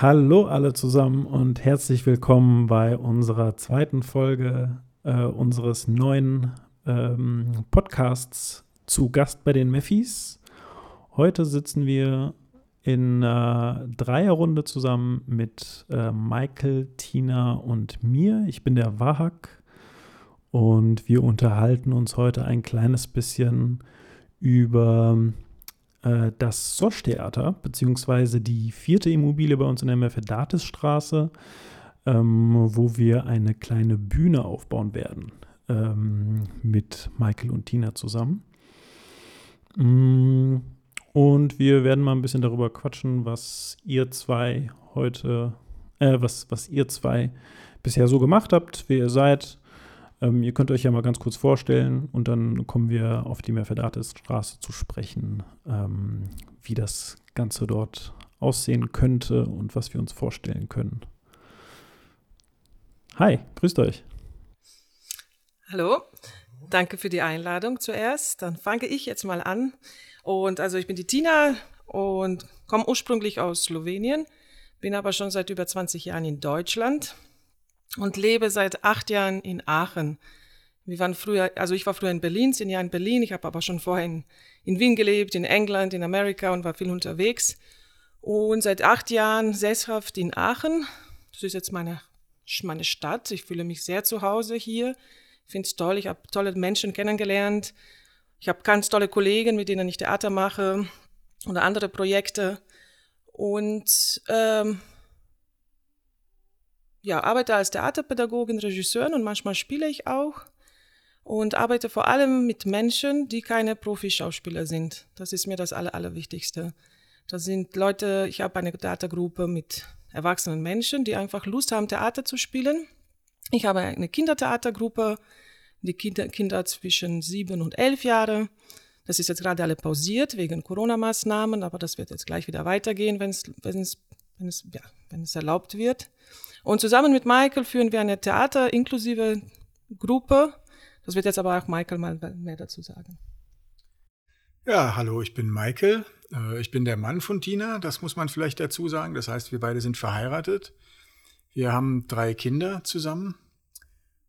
Hallo alle zusammen und herzlich willkommen bei unserer zweiten Folge äh, unseres neuen ähm, Podcasts zu Gast bei den Meffis. Heute sitzen wir in äh, Dreierrunde zusammen mit äh, Michael, Tina und mir. Ich bin der Wahak und wir unterhalten uns heute ein kleines bisschen über äh, das Sosch-Theater, beziehungsweise die vierte Immobilie bei uns in der Mercedatisstraße, ähm, wo wir eine kleine Bühne aufbauen werden ähm, mit Michael und Tina zusammen. Mm, und wir werden mal ein bisschen darüber quatschen, was ihr zwei heute, äh, was, was ihr zwei bisher so gemacht habt, wer ihr seid. Ähm, ihr könnt euch ja mal ganz kurz vorstellen und dann kommen wir auf die Mercedatis-Straße zu sprechen, ähm, wie das Ganze dort aussehen könnte und was wir uns vorstellen können. Hi, grüßt euch. Hallo, danke für die Einladung zuerst. Dann fange ich jetzt mal an. Und also ich bin die Tina und komme ursprünglich aus Slowenien, bin aber schon seit über 20 Jahren in Deutschland und lebe seit acht Jahren in Aachen. Wir waren früher, also ich war früher in Berlin, zehn Jahre in Berlin. Ich habe aber schon vorher in, in Wien gelebt, in England, in Amerika und war viel unterwegs. Und seit acht Jahren sesshaft in Aachen. Das ist jetzt meine, meine Stadt. Ich fühle mich sehr zu Hause hier. Ich finde es toll. Ich habe tolle Menschen kennengelernt. Ich habe ganz tolle Kollegen, mit denen ich Theater mache oder andere Projekte. Und ähm, ja, arbeite als Theaterpädagogin, Regisseurin und manchmal spiele ich auch. Und arbeite vor allem mit Menschen, die keine Profischauspieler sind. Das ist mir das Aller, Allerwichtigste. Das sind Leute, ich habe eine Theatergruppe mit erwachsenen Menschen, die einfach Lust haben, Theater zu spielen ich habe eine Kindertheatergruppe, die Kinder, Kinder zwischen sieben und elf Jahre. Das ist jetzt gerade alle pausiert wegen Corona-Maßnahmen, aber das wird jetzt gleich wieder weitergehen, wenn es, wenn es, wenn es, ja, wenn es erlaubt wird. Und zusammen mit Michael führen wir eine Theater-inklusive Gruppe. Das wird jetzt aber auch Michael mal mehr dazu sagen. Ja, hallo, ich bin Michael. Äh, ich bin der Mann von Tina, das muss man vielleicht dazu sagen. Das heißt, wir beide sind verheiratet. Wir haben drei Kinder zusammen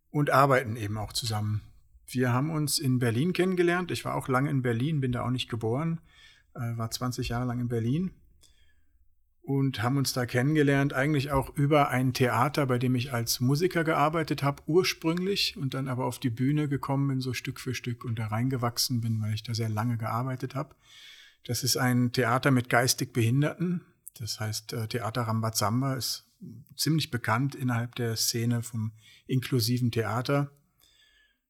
und arbeiten eben auch zusammen. Wir haben uns in Berlin kennengelernt. Ich war auch lange in Berlin, bin da auch nicht geboren, äh, war 20 Jahre lang in Berlin und haben uns da kennengelernt, eigentlich auch über ein Theater, bei dem ich als Musiker gearbeitet habe, ursprünglich und dann aber auf die Bühne gekommen bin, so Stück für Stück und da reingewachsen bin, weil ich da sehr lange gearbeitet habe. Das ist ein Theater mit geistig Behinderten. Das heißt, äh, Theater Rambazamba ist ziemlich bekannt innerhalb der Szene vom inklusiven Theater.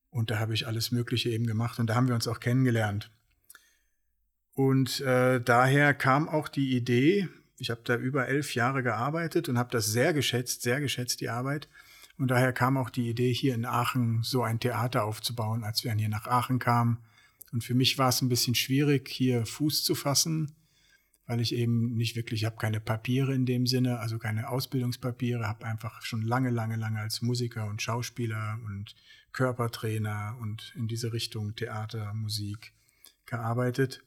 Und da habe ich alles Mögliche eben gemacht und da haben wir uns auch kennengelernt. Und äh, daher kam auch die Idee, ich habe da über elf Jahre gearbeitet und habe das sehr geschätzt, sehr geschätzt, die Arbeit. Und daher kam auch die Idee, hier in Aachen so ein Theater aufzubauen, als wir dann hier nach Aachen kamen. Und für mich war es ein bisschen schwierig, hier Fuß zu fassen, weil ich eben nicht wirklich, ich habe keine Papiere in dem Sinne, also keine Ausbildungspapiere, habe einfach schon lange, lange, lange als Musiker und Schauspieler und Körpertrainer und in diese Richtung Theater, Musik gearbeitet.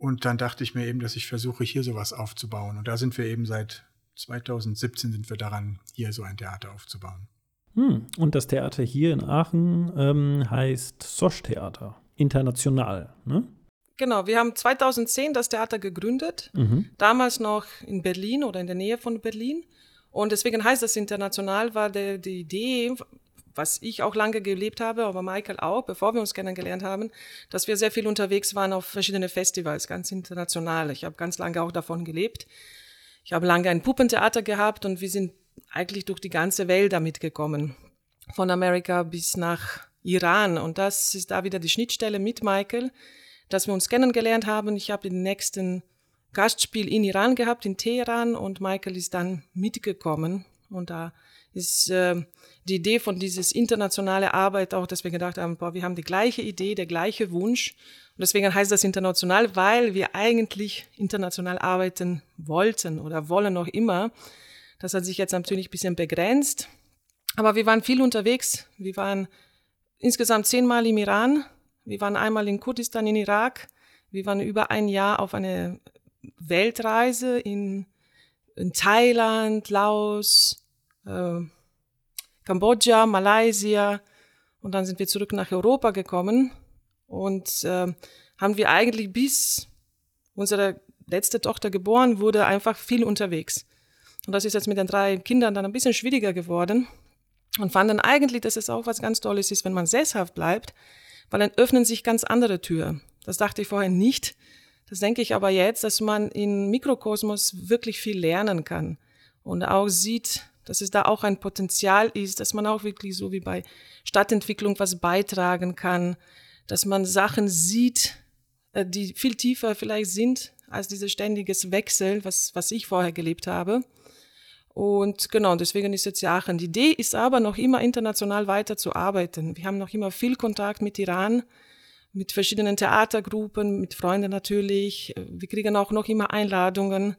Und dann dachte ich mir eben, dass ich versuche, hier sowas aufzubauen. Und da sind wir eben seit 2017 sind wir daran, hier so ein Theater aufzubauen. Hm. Und das Theater hier in Aachen ähm, heißt Sosch Theater, international, ne? Genau, wir haben 2010 das Theater gegründet, mhm. damals noch in Berlin oder in der Nähe von Berlin. Und deswegen heißt es international, war der, die Idee, was ich auch lange gelebt habe, aber Michael auch, bevor wir uns kennengelernt haben, dass wir sehr viel unterwegs waren auf verschiedene Festivals, ganz international. Ich habe ganz lange auch davon gelebt. Ich habe lange ein Puppentheater gehabt und wir sind eigentlich durch die ganze Welt damit gekommen. Von Amerika bis nach Iran. Und das ist da wieder die Schnittstelle mit Michael dass wir uns kennengelernt haben. Ich habe den nächsten Gastspiel in Iran gehabt, in Teheran, und Michael ist dann mitgekommen. Und da ist äh, die Idee von dieses internationale Arbeit auch, dass wir gedacht haben, boah, wir haben die gleiche Idee, der gleiche Wunsch. Und deswegen heißt das international, weil wir eigentlich international arbeiten wollten oder wollen noch immer. Das hat sich jetzt natürlich ein bisschen begrenzt. Aber wir waren viel unterwegs. Wir waren insgesamt zehnmal im Iran, wir waren einmal in Kurdistan in Irak. Wir waren über ein Jahr auf eine Weltreise in in Thailand, Laos, äh, Kambodscha, Malaysia. Und dann sind wir zurück nach Europa gekommen und äh, haben wir eigentlich bis unsere letzte Tochter geboren wurde, einfach viel unterwegs. Und das ist jetzt mit den drei Kindern dann ein bisschen schwieriger geworden und fanden eigentlich, dass es auch was ganz Tolles ist, wenn man sesshaft bleibt, weil dann öffnen sich ganz andere Türen. Das dachte ich vorher nicht. Das denke ich aber jetzt, dass man in Mikrokosmos wirklich viel lernen kann und auch sieht, dass es da auch ein Potenzial ist, dass man auch wirklich so wie bei Stadtentwicklung was beitragen kann, dass man Sachen sieht, äh, die viel tiefer vielleicht sind als dieses ständiges Wechsel, was, was ich vorher gelebt habe. Und genau, deswegen ist jetzt Aachen. Die Idee ist aber noch immer international weiterzuarbeiten. Wir haben noch immer viel Kontakt mit Iran, mit verschiedenen Theatergruppen, mit Freunden natürlich. Wir kriegen auch noch immer Einladungen.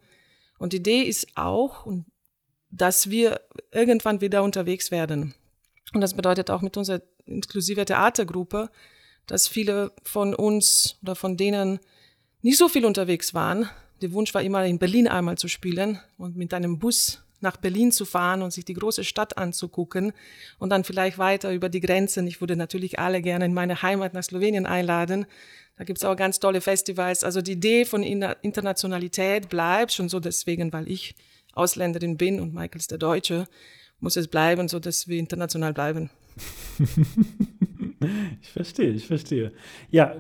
Und die Idee ist auch, dass wir irgendwann wieder unterwegs werden. Und das bedeutet auch mit unserer inklusive Theatergruppe, dass viele von uns oder von denen nicht so viel unterwegs waren. Der Wunsch war immer, in Berlin einmal zu spielen und mit einem Bus nach Berlin zu fahren und sich die große Stadt anzugucken und dann vielleicht weiter über die Grenzen. Ich würde natürlich alle gerne in meine Heimat nach Slowenien einladen. Da gibt's auch ganz tolle Festivals. Also die Idee von Internationalität bleibt schon so deswegen, weil ich Ausländerin bin und Michael ist der Deutsche, muss es bleiben, so dass wir international bleiben. ich verstehe, ich verstehe. Ja,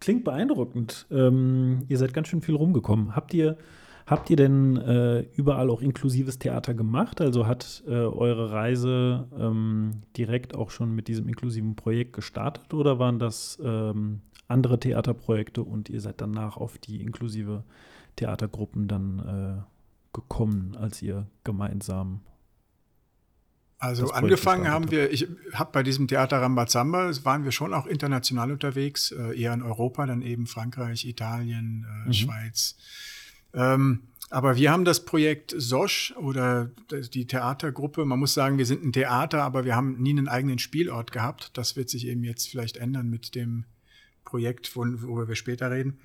klingt beeindruckend. Ähm, ihr seid ganz schön viel rumgekommen. Habt ihr Habt ihr denn äh, überall auch inklusives Theater gemacht? Also hat äh, eure Reise ähm, direkt auch schon mit diesem inklusiven Projekt gestartet oder waren das ähm, andere Theaterprojekte und ihr seid danach auf die inklusive Theatergruppen dann äh, gekommen, als ihr gemeinsam also angefangen haben wir, ich habe bei diesem Theater Rambazamba, waren wir schon auch international unterwegs, äh, eher in Europa, dann eben Frankreich, Italien, äh, mhm. Schweiz, ähm, aber wir haben das Projekt SOSH oder die Theatergruppe. Man muss sagen, wir sind ein Theater, aber wir haben nie einen eigenen Spielort gehabt. Das wird sich eben jetzt vielleicht ändern mit dem Projekt, worüber wir später reden.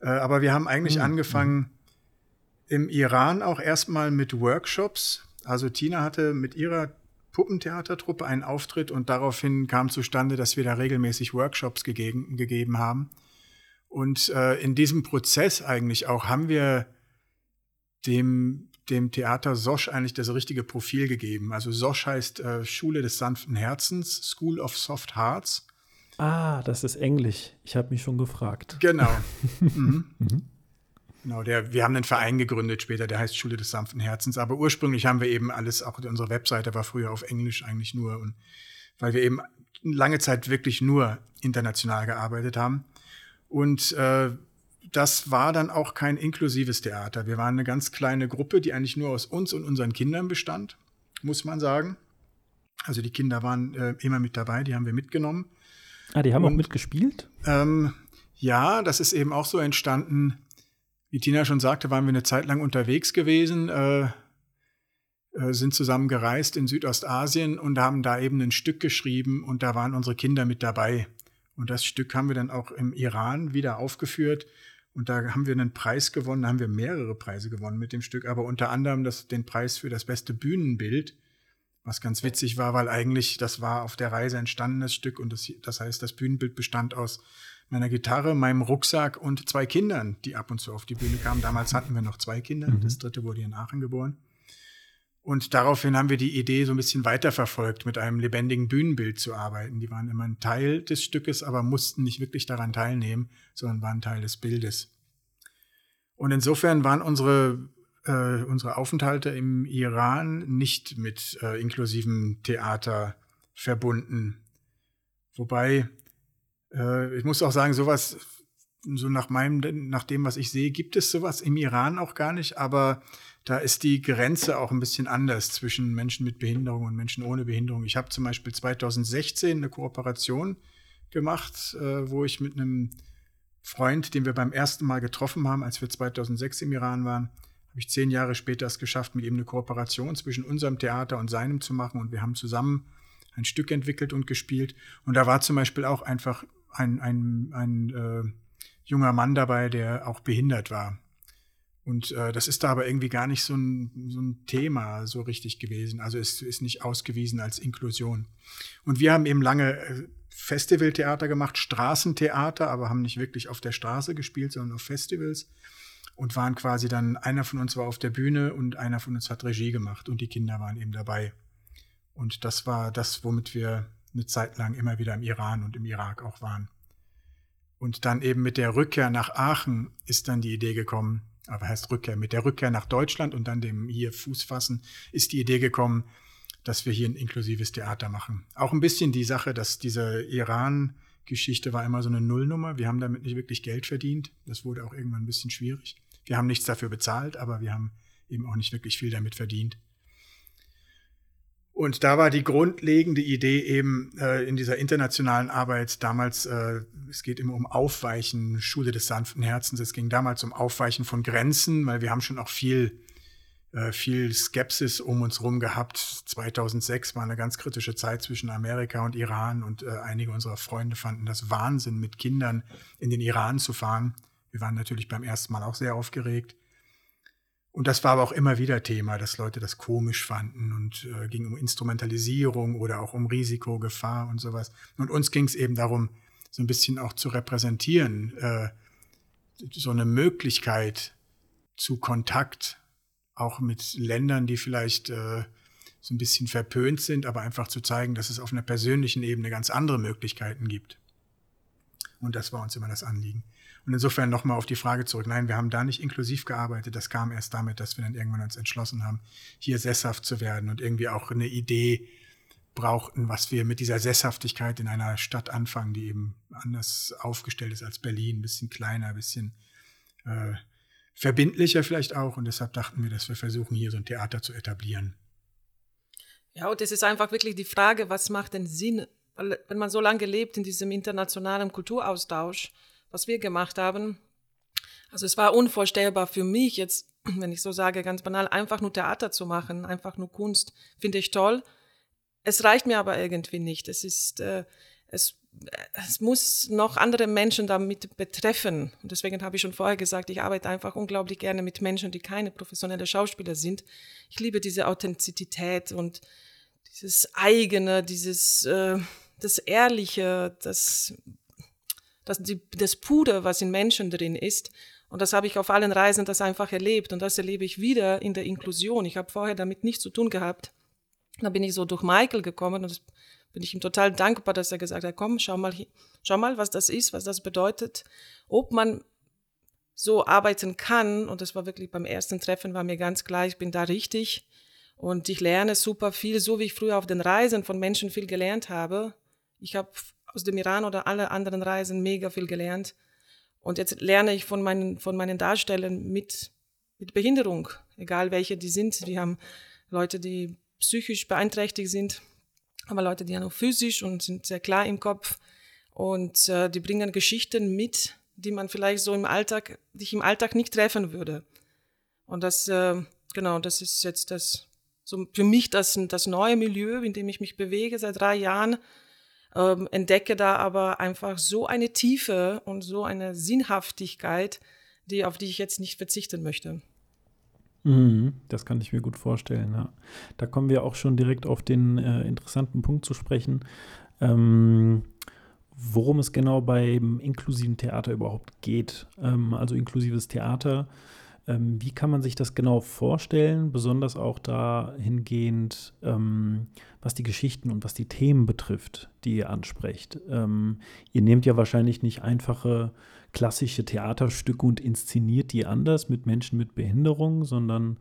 Äh, aber wir haben eigentlich mhm. angefangen im Iran auch erstmal mit Workshops. Also Tina hatte mit ihrer Puppentheatertruppe einen Auftritt und daraufhin kam zustande, dass wir da regelmäßig Workshops gegeben, gegeben haben. Und äh, in diesem Prozess eigentlich auch haben wir dem, dem Theater Sosch eigentlich das richtige Profil gegeben. Also Sosch heißt äh, Schule des sanften Herzens, School of Soft Hearts. Ah, das ist Englisch. Ich habe mich schon gefragt. Genau. mhm. Mhm. Genau, der, wir haben einen Verein gegründet später, der heißt Schule des sanften Herzens. Aber ursprünglich haben wir eben alles, auch unsere Webseite war früher auf Englisch eigentlich nur. Und weil wir eben lange Zeit wirklich nur international gearbeitet haben. Und äh, das war dann auch kein inklusives Theater. Wir waren eine ganz kleine Gruppe, die eigentlich nur aus uns und unseren Kindern bestand, muss man sagen. Also die Kinder waren äh, immer mit dabei, die haben wir mitgenommen. Ah, die haben und, auch mitgespielt? Ähm, ja, das ist eben auch so entstanden. Wie Tina schon sagte, waren wir eine Zeit lang unterwegs gewesen, äh, äh sind zusammen gereist in Südostasien und haben da eben ein Stück geschrieben und da waren unsere Kinder mit dabei. Und das Stück haben wir dann auch im Iran wieder aufgeführt. Und da haben wir einen Preis gewonnen, da haben wir mehrere Preise gewonnen mit dem Stück, aber unter anderem das, den Preis für das beste Bühnenbild, was ganz witzig war, weil eigentlich das war auf der Reise entstandenes Stück und das, das heißt, das Bühnenbild bestand aus meiner Gitarre, meinem Rucksack und zwei Kindern, die ab und zu auf die Bühne kamen. Damals hatten wir noch zwei Kinder, mhm. das dritte wurde in Aachen geboren. Und daraufhin haben wir die Idee so ein bisschen weiterverfolgt, mit einem lebendigen Bühnenbild zu arbeiten. Die waren immer ein Teil des Stückes, aber mussten nicht wirklich daran teilnehmen, sondern waren Teil des Bildes. Und insofern waren unsere, äh, unsere Aufenthalte im Iran nicht mit äh, inklusivem Theater verbunden. Wobei, äh, ich muss auch sagen, sowas, so nach meinem, nach dem, was ich sehe, gibt es sowas im Iran auch gar nicht, aber da ist die Grenze auch ein bisschen anders zwischen Menschen mit Behinderung und Menschen ohne Behinderung. Ich habe zum Beispiel 2016 eine Kooperation gemacht, äh, wo ich mit einem Freund, den wir beim ersten Mal getroffen haben, als wir 2006 im Iran waren, habe ich zehn Jahre später es geschafft, mit ihm eine Kooperation zwischen unserem Theater und seinem zu machen. Und wir haben zusammen ein Stück entwickelt und gespielt. Und da war zum Beispiel auch einfach ein, ein, ein äh, junger Mann dabei, der auch behindert war. Und äh, das ist da aber irgendwie gar nicht so ein, so ein Thema so richtig gewesen. Also es ist nicht ausgewiesen als Inklusion. Und wir haben eben lange äh, Festivaltheater gemacht, Straßentheater, aber haben nicht wirklich auf der Straße gespielt, sondern auf Festivals. Und waren quasi dann, einer von uns war auf der Bühne und einer von uns hat Regie gemacht und die Kinder waren eben dabei. Und das war das, womit wir eine Zeit lang immer wieder im Iran und im Irak auch waren. Und dann eben mit der Rückkehr nach Aachen ist dann die Idee gekommen, aber heißt Rückkehr, mit der Rückkehr nach Deutschland und dann dem hier Fuß fassen, ist die Idee gekommen, dass wir hier ein inklusives Theater machen. Auch ein bisschen die Sache, dass diese Iran-Geschichte war immer so eine Nullnummer. Wir haben damit nicht wirklich Geld verdient. Das wurde auch irgendwann ein bisschen schwierig. Wir haben nichts dafür bezahlt, aber wir haben eben auch nicht wirklich viel damit verdient. Und da war die grundlegende Idee eben äh, in dieser internationalen Arbeit damals, äh, es geht immer um Aufweichen, Schule des sanften Herzens, es ging damals um Aufweichen von Grenzen, weil wir haben schon auch viel, äh, viel Skepsis um uns rum gehabt. 2006 war eine ganz kritische Zeit zwischen Amerika und Iran und äh, einige unserer Freunde fanden das Wahnsinn, mit Kindern in den Iran zu fahren. Wir waren natürlich beim ersten Mal auch sehr aufgeregt. Und das war aber auch immer wieder Thema, dass Leute das komisch fanden und äh, ging um Instrumentalisierung oder auch um Risiko, Gefahr und sowas. Und uns ging es eben darum, so ein bisschen auch zu repräsentieren, äh, so eine Möglichkeit zu Kontakt, auch mit Ländern, die vielleicht äh, so ein bisschen verpönt sind, aber einfach zu zeigen, dass es auf einer persönlichen Ebene ganz andere Möglichkeiten gibt. Und das war uns immer das Anliegen. Und insofern nochmal auf die Frage zurück. Nein, wir haben da nicht inklusiv gearbeitet. Das kam erst damit, dass wir dann irgendwann uns entschlossen haben, hier sesshaft zu werden und irgendwie auch eine Idee brauchten, was wir mit dieser Sesshaftigkeit in einer Stadt anfangen, die eben anders aufgestellt ist als Berlin, ein bisschen kleiner, ein bisschen äh, verbindlicher vielleicht auch. Und deshalb dachten wir, dass wir versuchen, hier so ein Theater zu etablieren. Ja, und es ist einfach wirklich die Frage, was macht denn Sinn, wenn man so lange lebt in diesem internationalen Kulturaustausch, was wir gemacht haben. Also es war unvorstellbar für mich jetzt, wenn ich so sage, ganz banal, einfach nur Theater zu machen, einfach nur Kunst, finde ich toll. Es reicht mir aber irgendwie nicht. Es ist, äh, es, es muss noch andere Menschen damit betreffen. Und deswegen habe ich schon vorher gesagt, ich arbeite einfach unglaublich gerne mit Menschen, die keine professionelle Schauspieler sind. Ich liebe diese Authentizität und dieses eigene, dieses, äh, das Ehrliche, das das, die, das Puder, was in Menschen drin ist. Und das habe ich auf allen Reisen das einfach erlebt. Und das erlebe ich wieder in der Inklusion. Ich habe vorher damit nichts zu tun gehabt. Da bin ich so durch Michael gekommen und das bin ich ihm total dankbar, dass er gesagt hat, komm, schau mal, schau mal, was das ist, was das bedeutet, ob man so arbeiten kann. Und das war wirklich beim ersten Treffen, war mir ganz klar, ich bin da richtig. Und ich lerne super viel, so wie ich früher auf den Reisen von Menschen viel gelernt habe. Ich habe aus dem Iran oder alle anderen Reisen mega viel gelernt. Und jetzt lerne ich von meinen, von meinen Darstellern mit, mit Behinderung, egal welche die sind. Wir haben Leute, die psychisch beeinträchtigt sind, aber Leute, die ja nur physisch und sind sehr klar im Kopf. Und äh, die bringen Geschichten mit, die man vielleicht so im Alltag, die ich im Alltag nicht treffen würde. Und das, äh, genau, das ist jetzt das, so für mich das, das neue Milieu, in dem ich mich bewege seit drei Jahren ähm, entdecke da aber einfach so eine Tiefe und so eine Sinnhaftigkeit, die, auf die ich jetzt nicht verzichten möchte. Mhm, das kann ich mir gut vorstellen. Ja. Da kommen wir auch schon direkt auf den äh, interessanten Punkt zu sprechen, ähm, worum es genau beim inklusiven Theater überhaupt geht. Ähm, also inklusives Theater ähm, wie kann man sich das genau vorstellen, besonders auch dahingehend, ähm, was die Geschichten und was die Themen betrifft, die ihr ansprecht? Ähm, ihr nehmt ja wahrscheinlich nicht einfache klassische Theaterstücke und inszeniert die anders mit Menschen mit Behinderung, sondern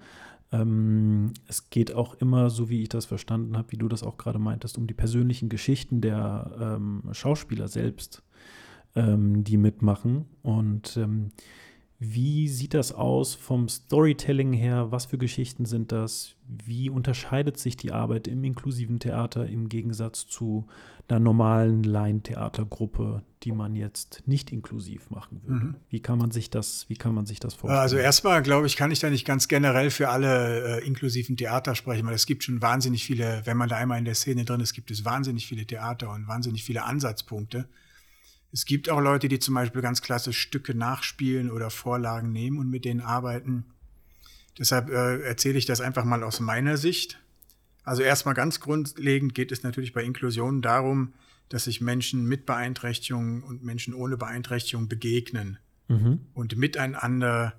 ähm, es geht auch immer, so wie ich das verstanden habe, wie du das auch gerade meintest, um die persönlichen Geschichten der ähm, Schauspieler selbst, ähm, die mitmachen. Und wie sieht das aus vom Storytelling her? Was für Geschichten sind das? Wie unterscheidet sich die Arbeit im inklusiven Theater im Gegensatz zu einer normalen Laientheatergruppe, die man jetzt nicht inklusiv machen würde? Mhm. Wie kann man sich das, wie kann man sich das vorstellen? Also erstmal, glaube ich, kann ich da nicht ganz generell für alle äh, inklusiven Theater sprechen, weil es gibt schon wahnsinnig viele, wenn man da einmal in der Szene drin ist, gibt es wahnsinnig viele Theater und wahnsinnig viele Ansatzpunkte. Es gibt auch Leute, die zum Beispiel ganz klassisch Stücke nachspielen oder Vorlagen nehmen und mit denen arbeiten. Deshalb äh, erzähle ich das einfach mal aus meiner Sicht. Also erstmal ganz grundlegend geht es natürlich bei Inklusion darum, dass sich Menschen mit Beeinträchtigungen und Menschen ohne Beeinträchtigung begegnen mhm. und miteinander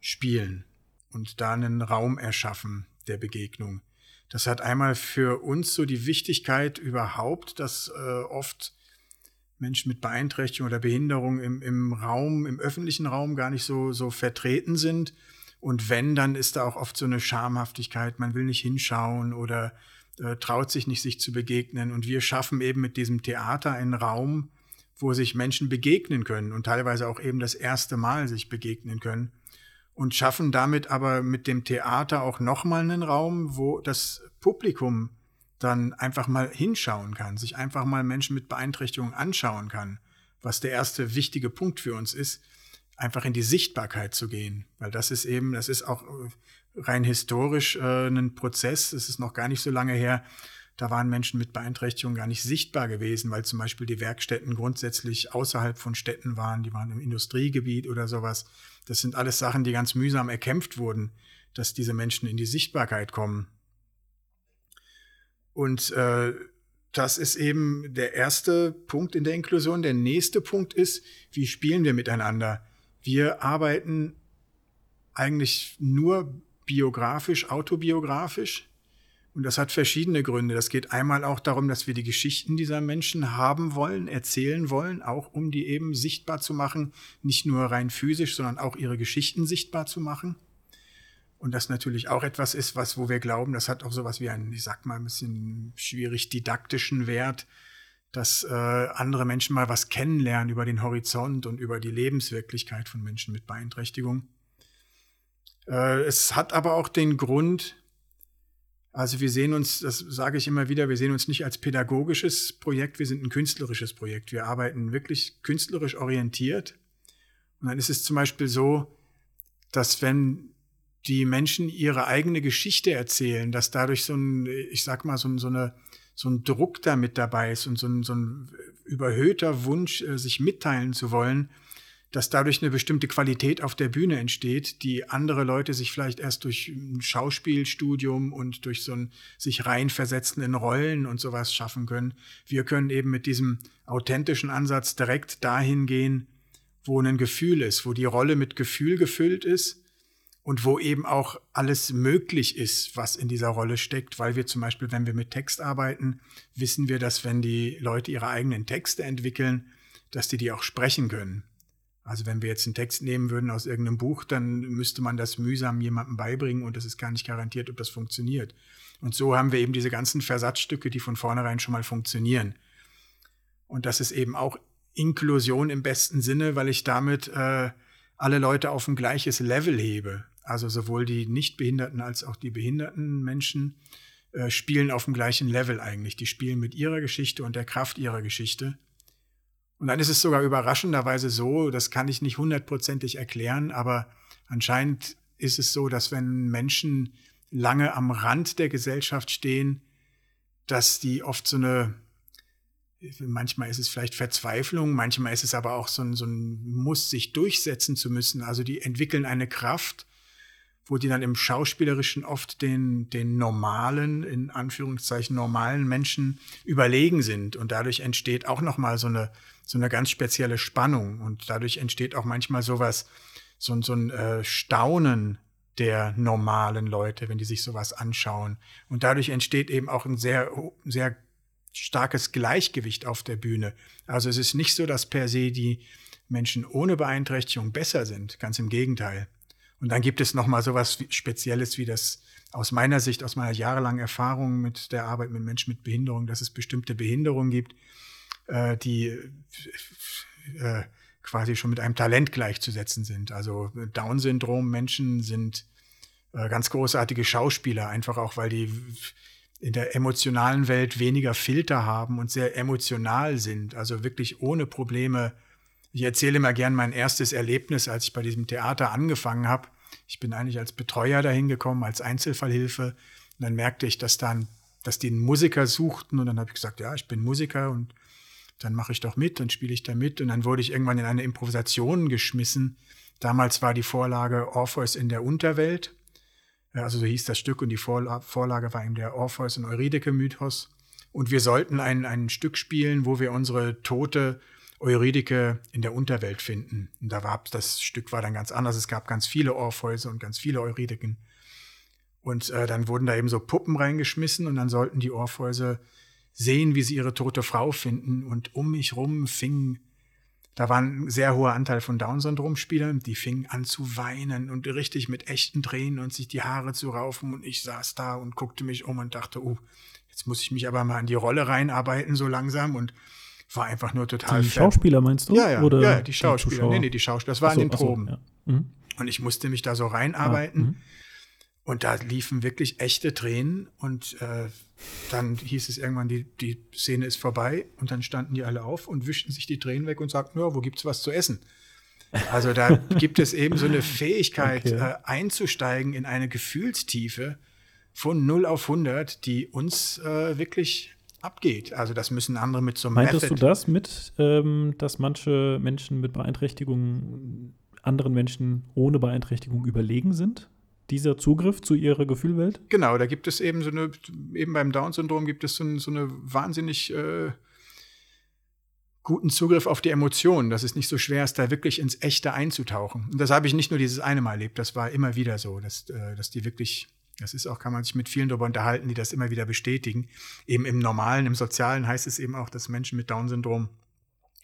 spielen und da einen Raum erschaffen der Begegnung. Das hat einmal für uns so die Wichtigkeit überhaupt, dass äh, oft Menschen mit Beeinträchtigung oder Behinderung im, im Raum, im öffentlichen Raum gar nicht so, so vertreten sind. Und wenn, dann ist da auch oft so eine Schamhaftigkeit, man will nicht hinschauen oder äh, traut sich nicht, sich zu begegnen. Und wir schaffen eben mit diesem Theater einen Raum, wo sich Menschen begegnen können und teilweise auch eben das erste Mal sich begegnen können. Und schaffen damit aber mit dem Theater auch nochmal einen Raum, wo das Publikum dann einfach mal hinschauen kann, sich einfach mal Menschen mit Beeinträchtigungen anschauen kann, was der erste wichtige Punkt für uns ist, einfach in die Sichtbarkeit zu gehen, weil das ist eben, das ist auch äh, rein historisch äh, ein Prozess. Es ist noch gar nicht so lange her. Da waren Menschen mit Beeinträchtigungen gar nicht sichtbar gewesen, weil zum Beispiel die Werkstätten grundsätzlich außerhalb von Städten waren. Die waren im Industriegebiet oder sowas. Das sind alles Sachen, die ganz mühsam erkämpft wurden, dass diese Menschen in die Sichtbarkeit kommen. Und äh, das ist eben der erste Punkt in der Inklusion. Der nächste Punkt ist, wie spielen wir miteinander? Wir arbeiten eigentlich nur biografisch, autobiografisch. Und das hat verschiedene Gründe. Das geht einmal auch darum, dass wir die Geschichten dieser Menschen haben wollen, erzählen wollen, auch um die eben sichtbar zu machen, nicht nur rein physisch, sondern auch ihre Geschichten sichtbar zu machen. Und das natürlich auch etwas ist, was, wo wir glauben, das hat auch sowas wie einen, ich sag mal, ein bisschen schwierig didaktischen Wert, dass äh, andere Menschen mal was kennenlernen über den Horizont und über die Lebenswirklichkeit von Menschen mit Beeinträchtigung. Äh, es hat aber auch den Grund, also wir sehen uns, das sage ich immer wieder, wir sehen uns nicht als pädagogisches Projekt, wir sind ein künstlerisches Projekt. Wir arbeiten wirklich künstlerisch orientiert. Und dann ist es zum Beispiel so, dass wenn die Menschen ihre eigene Geschichte erzählen, dass dadurch so ein, ich sag mal, so, ein, so, eine, so ein Druck da mit dabei ist und so ein, so ein überhöhter Wunsch, äh, sich mitteilen zu wollen, dass dadurch eine bestimmte Qualität auf der Bühne entsteht, die andere Leute sich vielleicht erst durch ein Schauspielstudium und durch so ein sich reinversetzen in Rollen und sowas schaffen können. Wir können eben mit diesem authentischen Ansatz direkt dahin gehen, wo ein Gefühl ist, wo die Rolle mit Gefühl gefüllt ist und wo eben auch alles möglich ist, was in dieser Rolle steckt, weil wir zum Beispiel, wenn wir mit Text arbeiten, wissen wir, dass wenn die Leute ihre eigenen Texte entwickeln, dass die die auch sprechen können. Also wenn wir jetzt einen Text nehmen würden aus irgendeinem Buch, dann müsste man das mühsam jemandem beibringen und das ist gar nicht garantiert, ob das funktioniert. Und so haben wir eben diese ganzen Versatzstücke, die von vornherein schon mal funktionieren. Und das ist eben auch Inklusion im besten Sinne, weil ich damit äh, alle Leute auf ein gleiches Level hebe. Also sowohl die Nichtbehinderten als auch die behinderten Menschen äh, spielen auf dem gleichen Level eigentlich. Die spielen mit ihrer Geschichte und der Kraft ihrer Geschichte. Und dann ist es sogar überraschenderweise so, das kann ich nicht hundertprozentig erklären, aber anscheinend ist es so, dass wenn Menschen lange am Rand der Gesellschaft stehen, dass die oft so eine, manchmal ist es vielleicht Verzweiflung, manchmal ist es aber auch so ein, so ein Muss, sich durchsetzen zu müssen. Also die entwickeln eine Kraft, wo die dann im Schauspielerischen oft den, den normalen, in Anführungszeichen normalen Menschen überlegen sind. Und dadurch entsteht auch nochmal so eine, so eine ganz spezielle Spannung. Und dadurch entsteht auch manchmal sowas, so, so ein äh, Staunen der normalen Leute, wenn die sich sowas anschauen. Und dadurch entsteht eben auch ein sehr, sehr starkes Gleichgewicht auf der Bühne. Also es ist nicht so, dass per se die Menschen ohne Beeinträchtigung besser sind. Ganz im Gegenteil. Und dann gibt es noch mal so was Spezielles wie das aus meiner Sicht, aus meiner jahrelangen Erfahrung mit der Arbeit mit Menschen mit Behinderung, dass es bestimmte Behinderungen gibt, äh, die äh, quasi schon mit einem Talent gleichzusetzen sind. Also Down-Syndrom-Menschen sind äh, ganz großartige Schauspieler, einfach auch, weil die in der emotionalen Welt weniger Filter haben und sehr emotional sind, also wirklich ohne Probleme ich erzähle immer gern mein erstes Erlebnis, als ich bei diesem Theater angefangen habe. Ich bin eigentlich als Betreuer dahin gekommen, als Einzelfallhilfe. Und dann merkte ich, dass dann, dass die einen Musiker suchten. Und dann habe ich gesagt, ja, ich bin Musiker und dann mache ich doch mit, dann spiele ich da mit. Und dann wurde ich irgendwann in eine Improvisation geschmissen. Damals war die Vorlage Orpheus in der Unterwelt. Also so hieß das Stück und die Vorlage war eben der Orpheus und Eurydike-Mythos. Und wir sollten ein, ein Stück spielen, wo wir unsere tote Eurydike in der Unterwelt finden. Und da war das Stück war dann ganz anders. Es gab ganz viele Orpheuse und ganz viele Eurydiken. Und äh, dann wurden da eben so Puppen reingeschmissen und dann sollten die Orpheuse sehen, wie sie ihre tote Frau finden. Und um mich rum fingen da war ein sehr hoher Anteil von Down-Syndrom-Spielern, die fingen an zu weinen und richtig mit echten Tränen und sich die Haare zu raufen. Und ich saß da und guckte mich um und dachte, oh, jetzt muss ich mich aber mal in die Rolle reinarbeiten, so langsam. Und war einfach nur total. Die Schauspieler meinst du? Ja, ja, Oder ja die Schauspieler. Die nee, nee, die Schauspieler. Das war so, in den Proben. So, ja. mhm. Und ich musste mich da so reinarbeiten. Ah, mhm. Und da liefen wirklich echte Tränen und äh, dann hieß es irgendwann, die, die Szene ist vorbei und dann standen die alle auf und wischten sich die Tränen weg und sagten, ja, wo gibt's was zu essen? Also da gibt es eben so eine Fähigkeit okay. äh, einzusteigen in eine Gefühlstiefe von 0 auf 100, die uns äh, wirklich abgeht. Also das müssen andere mit so einem Meintest Method du das mit, ähm, dass manche Menschen mit Beeinträchtigungen anderen Menschen ohne Beeinträchtigung überlegen sind? dieser Zugriff zu ihrer Gefühlwelt? Genau, da gibt es eben so eine, eben beim Down-Syndrom gibt es so, so eine wahnsinnig äh, guten Zugriff auf die Emotionen, dass es nicht so schwer ist, da wirklich ins Echte einzutauchen. Und das habe ich nicht nur dieses eine Mal erlebt, das war immer wieder so, dass, äh, dass die wirklich, das ist auch, kann man sich mit vielen darüber unterhalten, die das immer wieder bestätigen. Eben im Normalen, im Sozialen heißt es eben auch, dass Menschen mit Down-Syndrom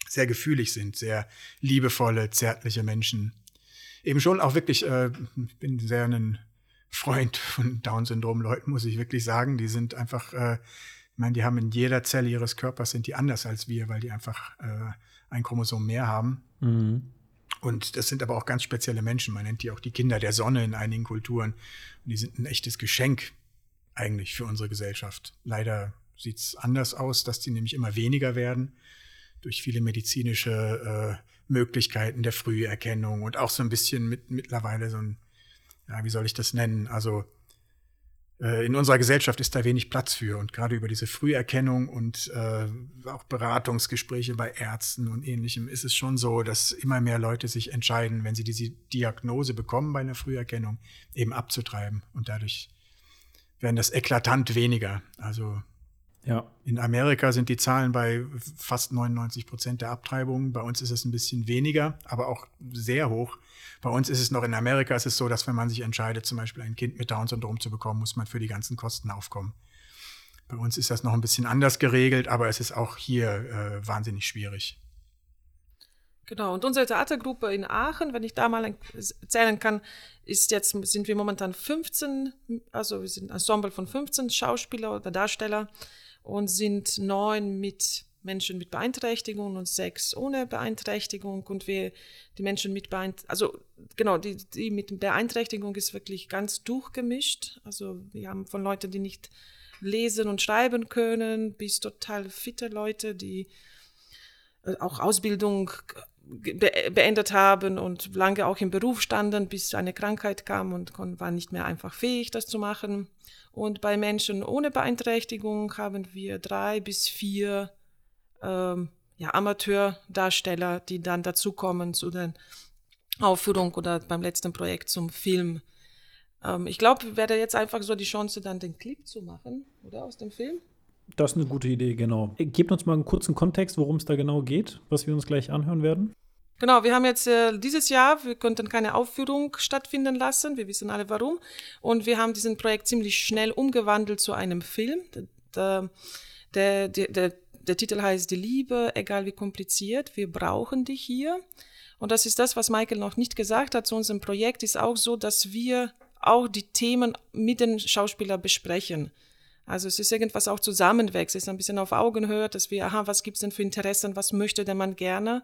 sehr gefühlig sind, sehr liebevolle, zärtliche Menschen, eben schon auch wirklich, äh, bin sehr ein Freund von Down-Syndrom-Leuten, muss ich wirklich sagen. Die sind einfach, äh, ich meine, die haben in jeder Zelle ihres Körpers sind die anders als wir, weil die einfach äh, ein Chromosom mehr haben. Mhm. Und das sind aber auch ganz spezielle Menschen. Man nennt die auch die Kinder der Sonne in einigen Kulturen. Und die sind ein echtes Geschenk eigentlich für unsere Gesellschaft. Leider sieht es anders aus, dass die nämlich immer weniger werden durch viele medizinische äh, Möglichkeiten der Früherkennung und auch so ein bisschen mit mittlerweile so ein, ja, wie soll ich das nennen? Also in unserer Gesellschaft ist da wenig Platz für und gerade über diese Früherkennung und äh, auch Beratungsgespräche bei Ärzten und ähnlichem ist es schon so, dass immer mehr Leute sich entscheiden, wenn sie diese Diagnose bekommen bei einer Früherkennung, eben abzutreiben und dadurch werden das eklatant weniger. Also ja. In Amerika sind die Zahlen bei fast 99 Prozent der Abtreibungen. Bei uns ist es ein bisschen weniger, aber auch sehr hoch. Bei uns ist es noch in Amerika ist es so, dass wenn man sich entscheidet, zum Beispiel ein Kind mit Down-Syndrom zu bekommen, muss man für die ganzen Kosten aufkommen. Bei uns ist das noch ein bisschen anders geregelt, aber es ist auch hier äh, wahnsinnig schwierig. Genau, und unsere Theatergruppe in Aachen, wenn ich da mal erzählen kann, ist jetzt, sind wir momentan 15, also wir sind ein Ensemble von 15 Schauspieler oder Darsteller und sind neun mit Menschen mit Beeinträchtigung und sechs ohne Beeinträchtigung und wir die Menschen mit Beeinträchtigung, also genau, die, die mit Beeinträchtigung ist wirklich ganz durchgemischt. Also wir haben von Leuten, die nicht lesen und schreiben können, bis total fitte Leute, die äh, auch Ausbildung beendet haben und lange auch im Beruf standen, bis eine Krankheit kam und waren nicht mehr einfach fähig, das zu machen. Und bei Menschen ohne Beeinträchtigung haben wir drei bis vier ähm, ja, Amateurdarsteller, die dann dazukommen zu der Aufführung oder beim letzten Projekt zum Film. Ähm, ich glaube, wir werden jetzt einfach so die Chance, dann den Clip zu machen, oder aus dem Film. Das ist eine gute Idee, genau. Gebt uns mal einen kurzen Kontext, worum es da genau geht, was wir uns gleich anhören werden. Genau, wir haben jetzt äh, dieses Jahr, wir konnten keine Aufführung stattfinden lassen, wir wissen alle warum. Und wir haben diesen Projekt ziemlich schnell umgewandelt zu einem Film. Der, der, der, der Titel heißt Die Liebe, egal wie kompliziert, wir brauchen dich hier. Und das ist das, was Michael noch nicht gesagt hat zu unserem Projekt, ist auch so, dass wir auch die Themen mit den Schauspielern besprechen. Also es ist irgendwas auch zusammenwächst, es ist ein bisschen auf Augenhöhe, dass wir, aha, was gibt's denn für Interessen, was möchte der Mann gerne?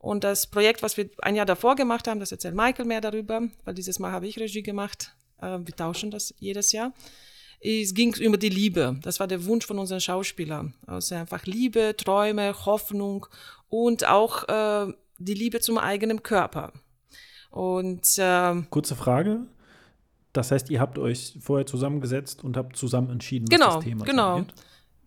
Und das Projekt, was wir ein Jahr davor gemacht haben, das erzählt Michael mehr darüber, weil dieses Mal habe ich Regie gemacht. Äh, wir tauschen das jedes Jahr. Es ging über die Liebe. Das war der Wunsch von unseren Schauspielern. Also einfach Liebe, Träume, Hoffnung und auch äh, die Liebe zum eigenen Körper. Und äh, kurze Frage. Das heißt, ihr habt euch vorher zusammengesetzt und habt zusammen entschieden, was genau, das Thema ist. Genau, genau.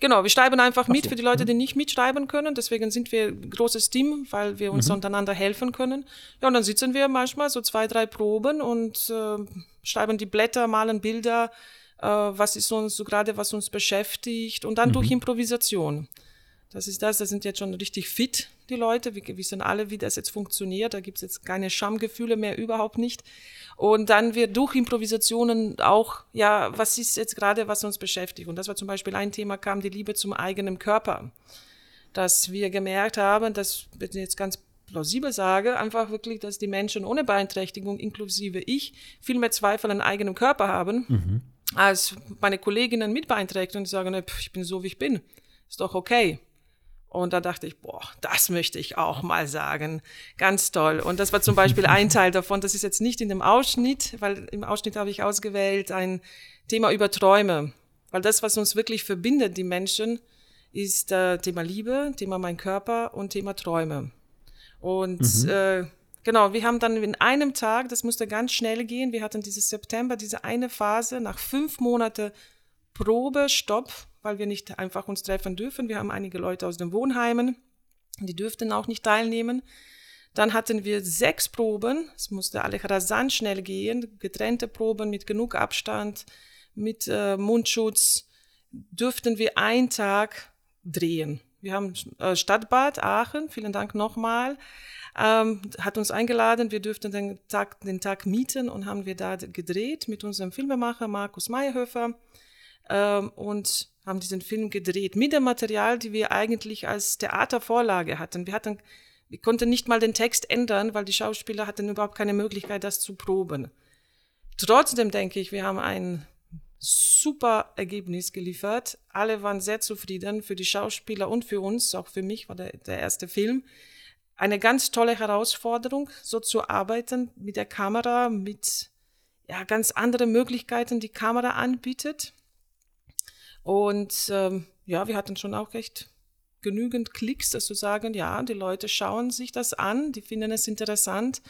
Genau, wir schreiben einfach mit so. für die Leute, mhm. die nicht mitschreiben können. Deswegen sind wir ein großes Team, weil wir uns mhm. untereinander helfen können. Ja, und dann sitzen wir manchmal so zwei, drei Proben und äh, schreiben die Blätter, malen Bilder, äh, was ist uns so gerade, was uns beschäftigt und dann mhm. durch Improvisation. Das ist das, da sind jetzt schon richtig fit, die Leute. Wir wissen alle, wie das jetzt funktioniert. Da gibt es jetzt keine Schamgefühle mehr, überhaupt nicht. Und dann wird durch Improvisationen auch, ja, was ist jetzt gerade, was uns beschäftigt. Und das war zum Beispiel ein Thema, kam die Liebe zum eigenen Körper. Dass wir gemerkt haben, dass, jetzt ganz plausibel sage, einfach wirklich, dass die Menschen ohne Beeinträchtigung, inklusive ich, viel mehr Zweifel an eigenem Körper haben, mhm. als meine Kolleginnen mit Beeinträchtigung, die sagen, ich bin so, wie ich bin. Ist doch okay. Und da dachte ich, boah, das möchte ich auch mal sagen. Ganz toll. Und das war zum Beispiel ein Teil davon. Das ist jetzt nicht in dem Ausschnitt, weil im Ausschnitt habe ich ausgewählt ein Thema über Träume. Weil das, was uns wirklich verbindet, die Menschen, ist äh, Thema Liebe, Thema mein Körper und Thema Träume. Und mhm. äh, genau, wir haben dann in einem Tag, das musste ganz schnell gehen, wir hatten dieses September, diese eine Phase, nach fünf Monaten Probe, Stopp, weil wir nicht einfach uns treffen dürfen. Wir haben einige Leute aus den Wohnheimen, die dürften auch nicht teilnehmen. Dann hatten wir sechs Proben. Es musste alle rasant schnell gehen. Getrennte Proben mit genug Abstand, mit äh, Mundschutz. Dürften wir einen Tag drehen. Wir haben äh, Stadtbad Aachen, vielen Dank nochmal, ähm, hat uns eingeladen. Wir dürften den Tag, den Tag mieten und haben wir da gedreht mit unserem Filmemacher Markus Meyerhöfer ähm, und haben diesen Film gedreht mit dem Material, die wir eigentlich als Theatervorlage hatten. Wir hatten, wir konnten nicht mal den Text ändern, weil die Schauspieler hatten überhaupt keine Möglichkeit, das zu proben. Trotzdem denke ich, wir haben ein super Ergebnis geliefert. Alle waren sehr zufrieden, für die Schauspieler und für uns, auch für mich war der, der erste Film. Eine ganz tolle Herausforderung, so zu arbeiten mit der Kamera, mit ja, ganz anderen Möglichkeiten, die Kamera anbietet. Und ähm, ja, wir hatten schon auch recht genügend Klicks, dass zu sagen, ja, die Leute schauen sich das an, die finden es interessant.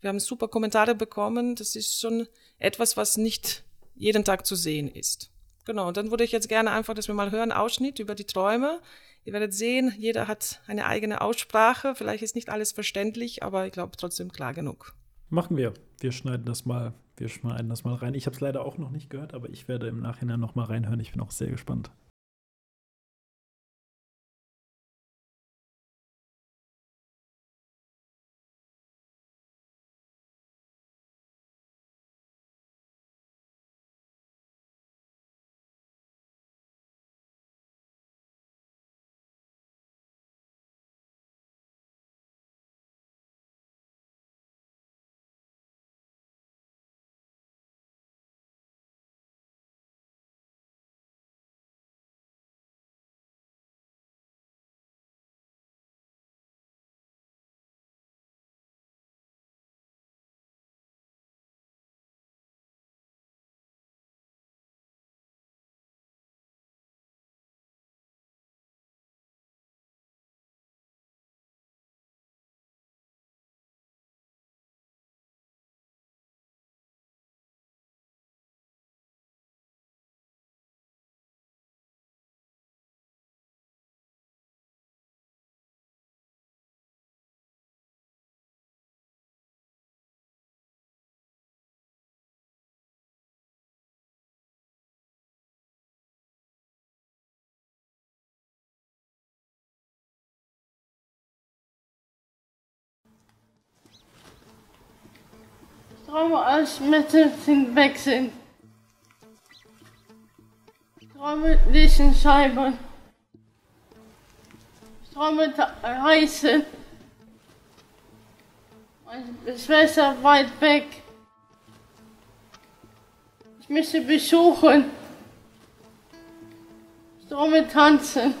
Wir haben super Kommentare bekommen. Das ist schon etwas, was nicht jeden Tag zu sehen ist. Genau, und dann würde ich jetzt gerne einfach, dass wir mal hören, Ausschnitt über die Träume. Ihr werdet sehen, jeder hat eine eigene Aussprache. Vielleicht ist nicht alles verständlich, aber ich glaube trotzdem klar genug. Machen wir. Wir schneiden das mal wir schneiden das mal rein. Ich habe es leider auch noch nicht gehört, aber ich werde im Nachhinein noch mal reinhören. Ich bin auch sehr gespannt. Träume als Mittel weg sind. Träume lesen Scheiben. Träume reisen. Meine Schwester weit weg. Ich möchte besuchen. Träume tanzen.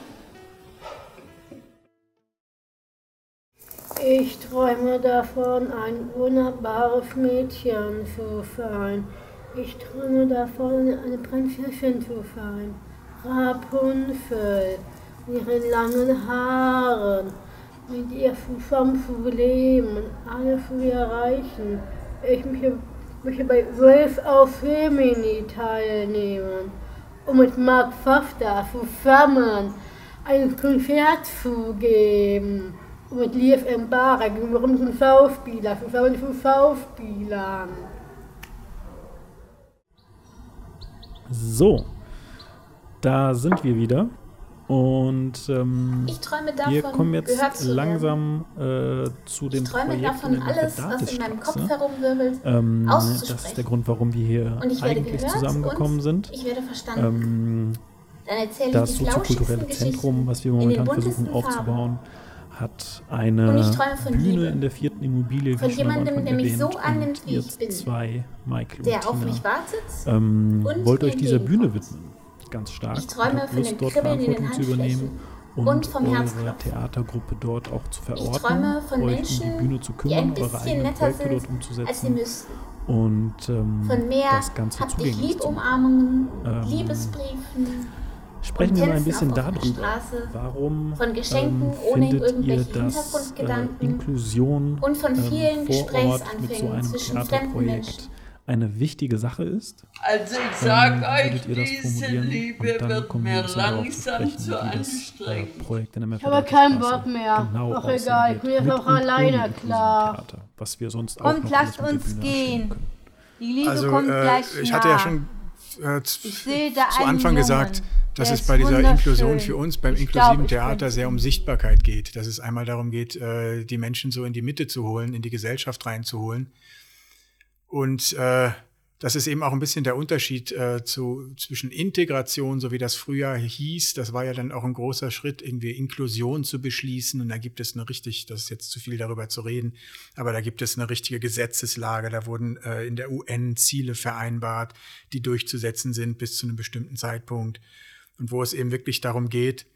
Ich träume davon, ein wunderbares Mädchen zu sein. Ich träume davon, eine Prinzessin zu sein. Rapunzel, mit ihren langen Haaren, mit ihr zusammen zu leben, alles zu erreichen. Ich möchte, möchte bei Wolf auf Femini teilnehmen um mit Mark Foster zusammen ein Konzert zu geben. Und mit Lief Embarek, warum zum Schauspieler, zusammen zu Schauspielern. So, da sind wir wieder. Und ähm, ich träume davon, wir kommen jetzt langsam äh, zu dem ich träume Projekt davon, in alles, was in meinem Kopf herumwirbelt, ähm, auszusprechen. Das ist der Grund, warum wir hier eigentlich zusammengekommen sind. Ich werde verstanden. Ähm, Dann erzähle ich das soziokulturelle Zentrum, was wir momentan versuchen aufzubauen, hat eine Bühne in der vierten Immobilie, von jemandem, der mich so annimmt, wie ich bin, zwei, Michael der auf mich wartet ähm, und wollt euch dieser Bühne widmen. Ganz stark. Ich träume von Lust, dem dort Kribbeln in den übernehmen und, und vom eure. Theatergruppe dort auch zu verorten, Ich träume von euch Menschen, um die Bühne zu kümmern, ein eure bisschen eigenen netter Projekte dort sind, umzusetzen als sie müssten. und ähm, Von mehr das Ganze hab ich zugänglich zu machen. Liebumarmungen, Ähm, Liebesbriefen, Sprechen und wir mal ein bisschen darüber. Warum von Geschenken ähm, ohne findet ihr, irgendwelche dass äh, Hintergrundgedanken Inklusion und von vielen ähm, vor Ort mit so Gesprächsanfängen einem zwischen fremden Theaterprojekt eine wichtige Sache ist? Also ich sag Ähm, euch, würdet ihr das diese? Liebe Und dann wird kommen wir mir langsam sprechen, zu wie das äh, anstrengend. Ich habe keinen Bock Mefferberger mehr. Genau Ach egal, ich bin jetzt auch und alleine klar. Was wir sonst auch Kommt, noch lasst uns gehen. Die Liebe Also, kommt äh, gleich ich nah. hatte ja schon äh, zu, Ich sehe da zu einen Anfang Jungen, gesagt, dass es bei dieser Inklusion für uns beim Ich inklusiven glaub, Theater sehr um Sichtbarkeit geht. Dass es einmal darum geht, äh, die Menschen so in die Mitte zu holen, in die Gesellschaft reinzuholen. Und äh, das ist eben auch ein bisschen der Unterschied äh, zu, zwischen Integration, so wie das früher hieß. Das war ja dann auch ein großer Schritt, irgendwie Inklusion zu beschließen. Und da gibt es eine richtig, das ist jetzt zu viel darüber zu reden, aber da gibt es eine richtige Gesetzeslage. Da wurden äh, in der UN Ziele vereinbart, die durchzusetzen sind bis zu einem bestimmten Zeitpunkt. Und wo es eben wirklich darum geht,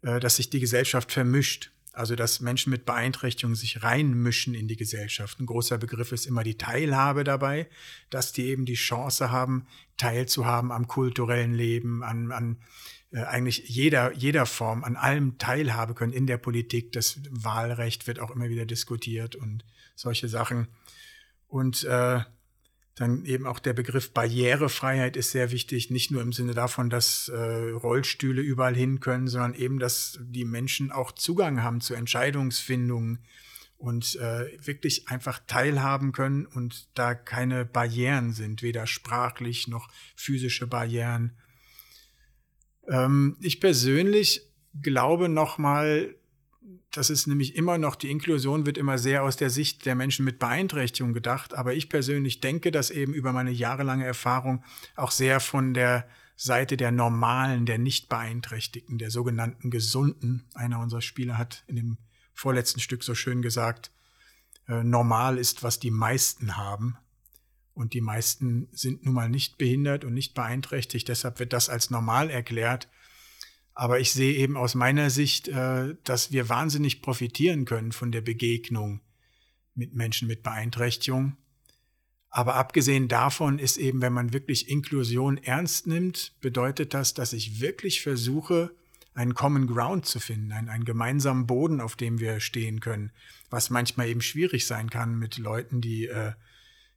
äh, dass sich die Gesellschaft vermischt. Also dass Menschen mit Beeinträchtigungen sich reinmischen in die Gesellschaft. Ein großer Begriff ist immer die Teilhabe dabei, dass die eben die Chance haben, teilzuhaben am kulturellen Leben, an, an äh, eigentlich jeder, jeder Form, an allem Teilhabe können in der Politik. Das Wahlrecht wird auch immer wieder diskutiert und solche Sachen. Und äh, dann eben auch der Begriff Barrierefreiheit ist sehr wichtig, nicht nur im Sinne davon, dass äh, Rollstühle überall hin können, sondern eben, dass die Menschen auch Zugang haben zu Entscheidungsfindungen und äh, wirklich einfach teilhaben können und da keine Barrieren sind, weder sprachlich noch physische Barrieren. Ähm, ich persönlich glaube nochmal, das ist nämlich immer noch, die Inklusion wird immer sehr aus der Sicht der Menschen mit Beeinträchtigung gedacht. Aber ich persönlich denke das eben über meine jahrelange Erfahrung auch sehr von der Seite der Normalen, der Nicht-Beeinträchtigten, der sogenannten Gesunden. Einer unserer Spieler hat in dem vorletzten Stück so schön gesagt, äh, normal ist, was die meisten haben. Und die meisten sind nun mal nicht behindert und nicht beeinträchtigt. Deshalb wird das als normal erklärt. Aber ich sehe eben aus meiner Sicht, äh, dass wir wahnsinnig profitieren können von der Begegnung mit Menschen mit Beeinträchtigung. Aber abgesehen davon ist eben, wenn man wirklich Inklusion ernst nimmt, bedeutet das, dass ich wirklich versuche, einen Common Ground zu finden, einen, einen gemeinsamen Boden, auf dem wir stehen können, was manchmal eben schwierig sein kann mit Leuten, die äh,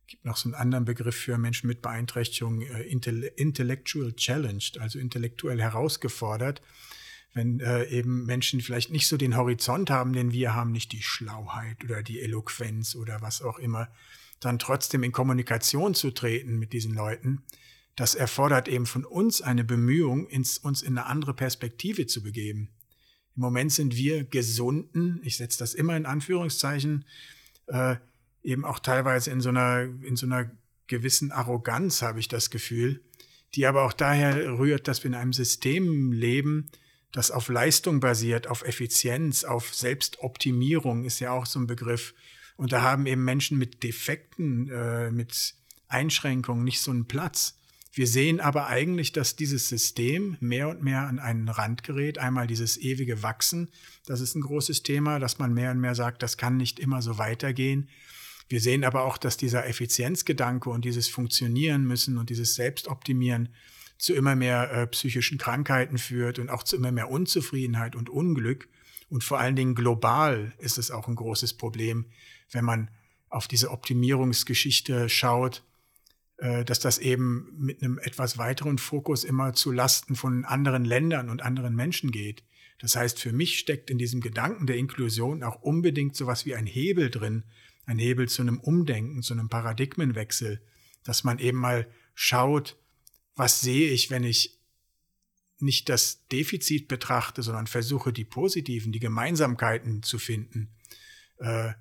gibt noch so einen anderen Begriff für Menschen mit Beeinträchtigung, äh, intellectual challenged, also intellektuell herausgefordert. Wenn äh, eben Menschen vielleicht nicht so den Horizont haben, den wir haben, nicht die Schlauheit oder die Eloquenz oder was auch immer, dann trotzdem in Kommunikation zu treten mit diesen Leuten, das erfordert eben von uns eine Bemühung, ins, uns in eine andere Perspektive zu begeben. Im Moment sind wir gesunden, ich setze das immer in Anführungszeichen, äh, eben auch teilweise in so einer, in so einer gewissen Arroganz, habe ich das Gefühl, die aber auch daher rührt, dass wir in einem System leben, das auf Leistung basiert, auf Effizienz, auf Selbstoptimierung ist ja auch so ein Begriff. Und da haben eben Menschen mit Defekten, äh, mit Einschränkungen nicht so einen Platz. Wir sehen aber eigentlich, dass dieses System mehr und mehr an einen Rand gerät. Einmal dieses ewige Wachsen, das ist ein großes Thema, dass man mehr und mehr sagt, das kann nicht immer so weitergehen. Wir sehen aber auch, dass dieser Effizienzgedanke und dieses Funktionieren müssen und dieses Selbstoptimieren zu immer mehr äh, psychischen Krankheiten führt und auch zu immer mehr Unzufriedenheit und Unglück. Und vor allen Dingen global ist es auch ein großes Problem, wenn man auf diese Optimierungsgeschichte schaut. äh, dass das eben mit einem etwas weiteren Fokus immer zu Lasten von anderen Ländern und anderen Menschen geht. Das heißt, für mich steckt in diesem Gedanken der Inklusion auch unbedingt sowas wie ein Hebel drin, ein Hebel zu einem Umdenken, zu einem Paradigmenwechsel, dass man eben mal schaut, was sehe ich, wenn ich nicht das Defizit betrachte, sondern versuche, die positiven, die Gemeinsamkeiten zu finden. Äh,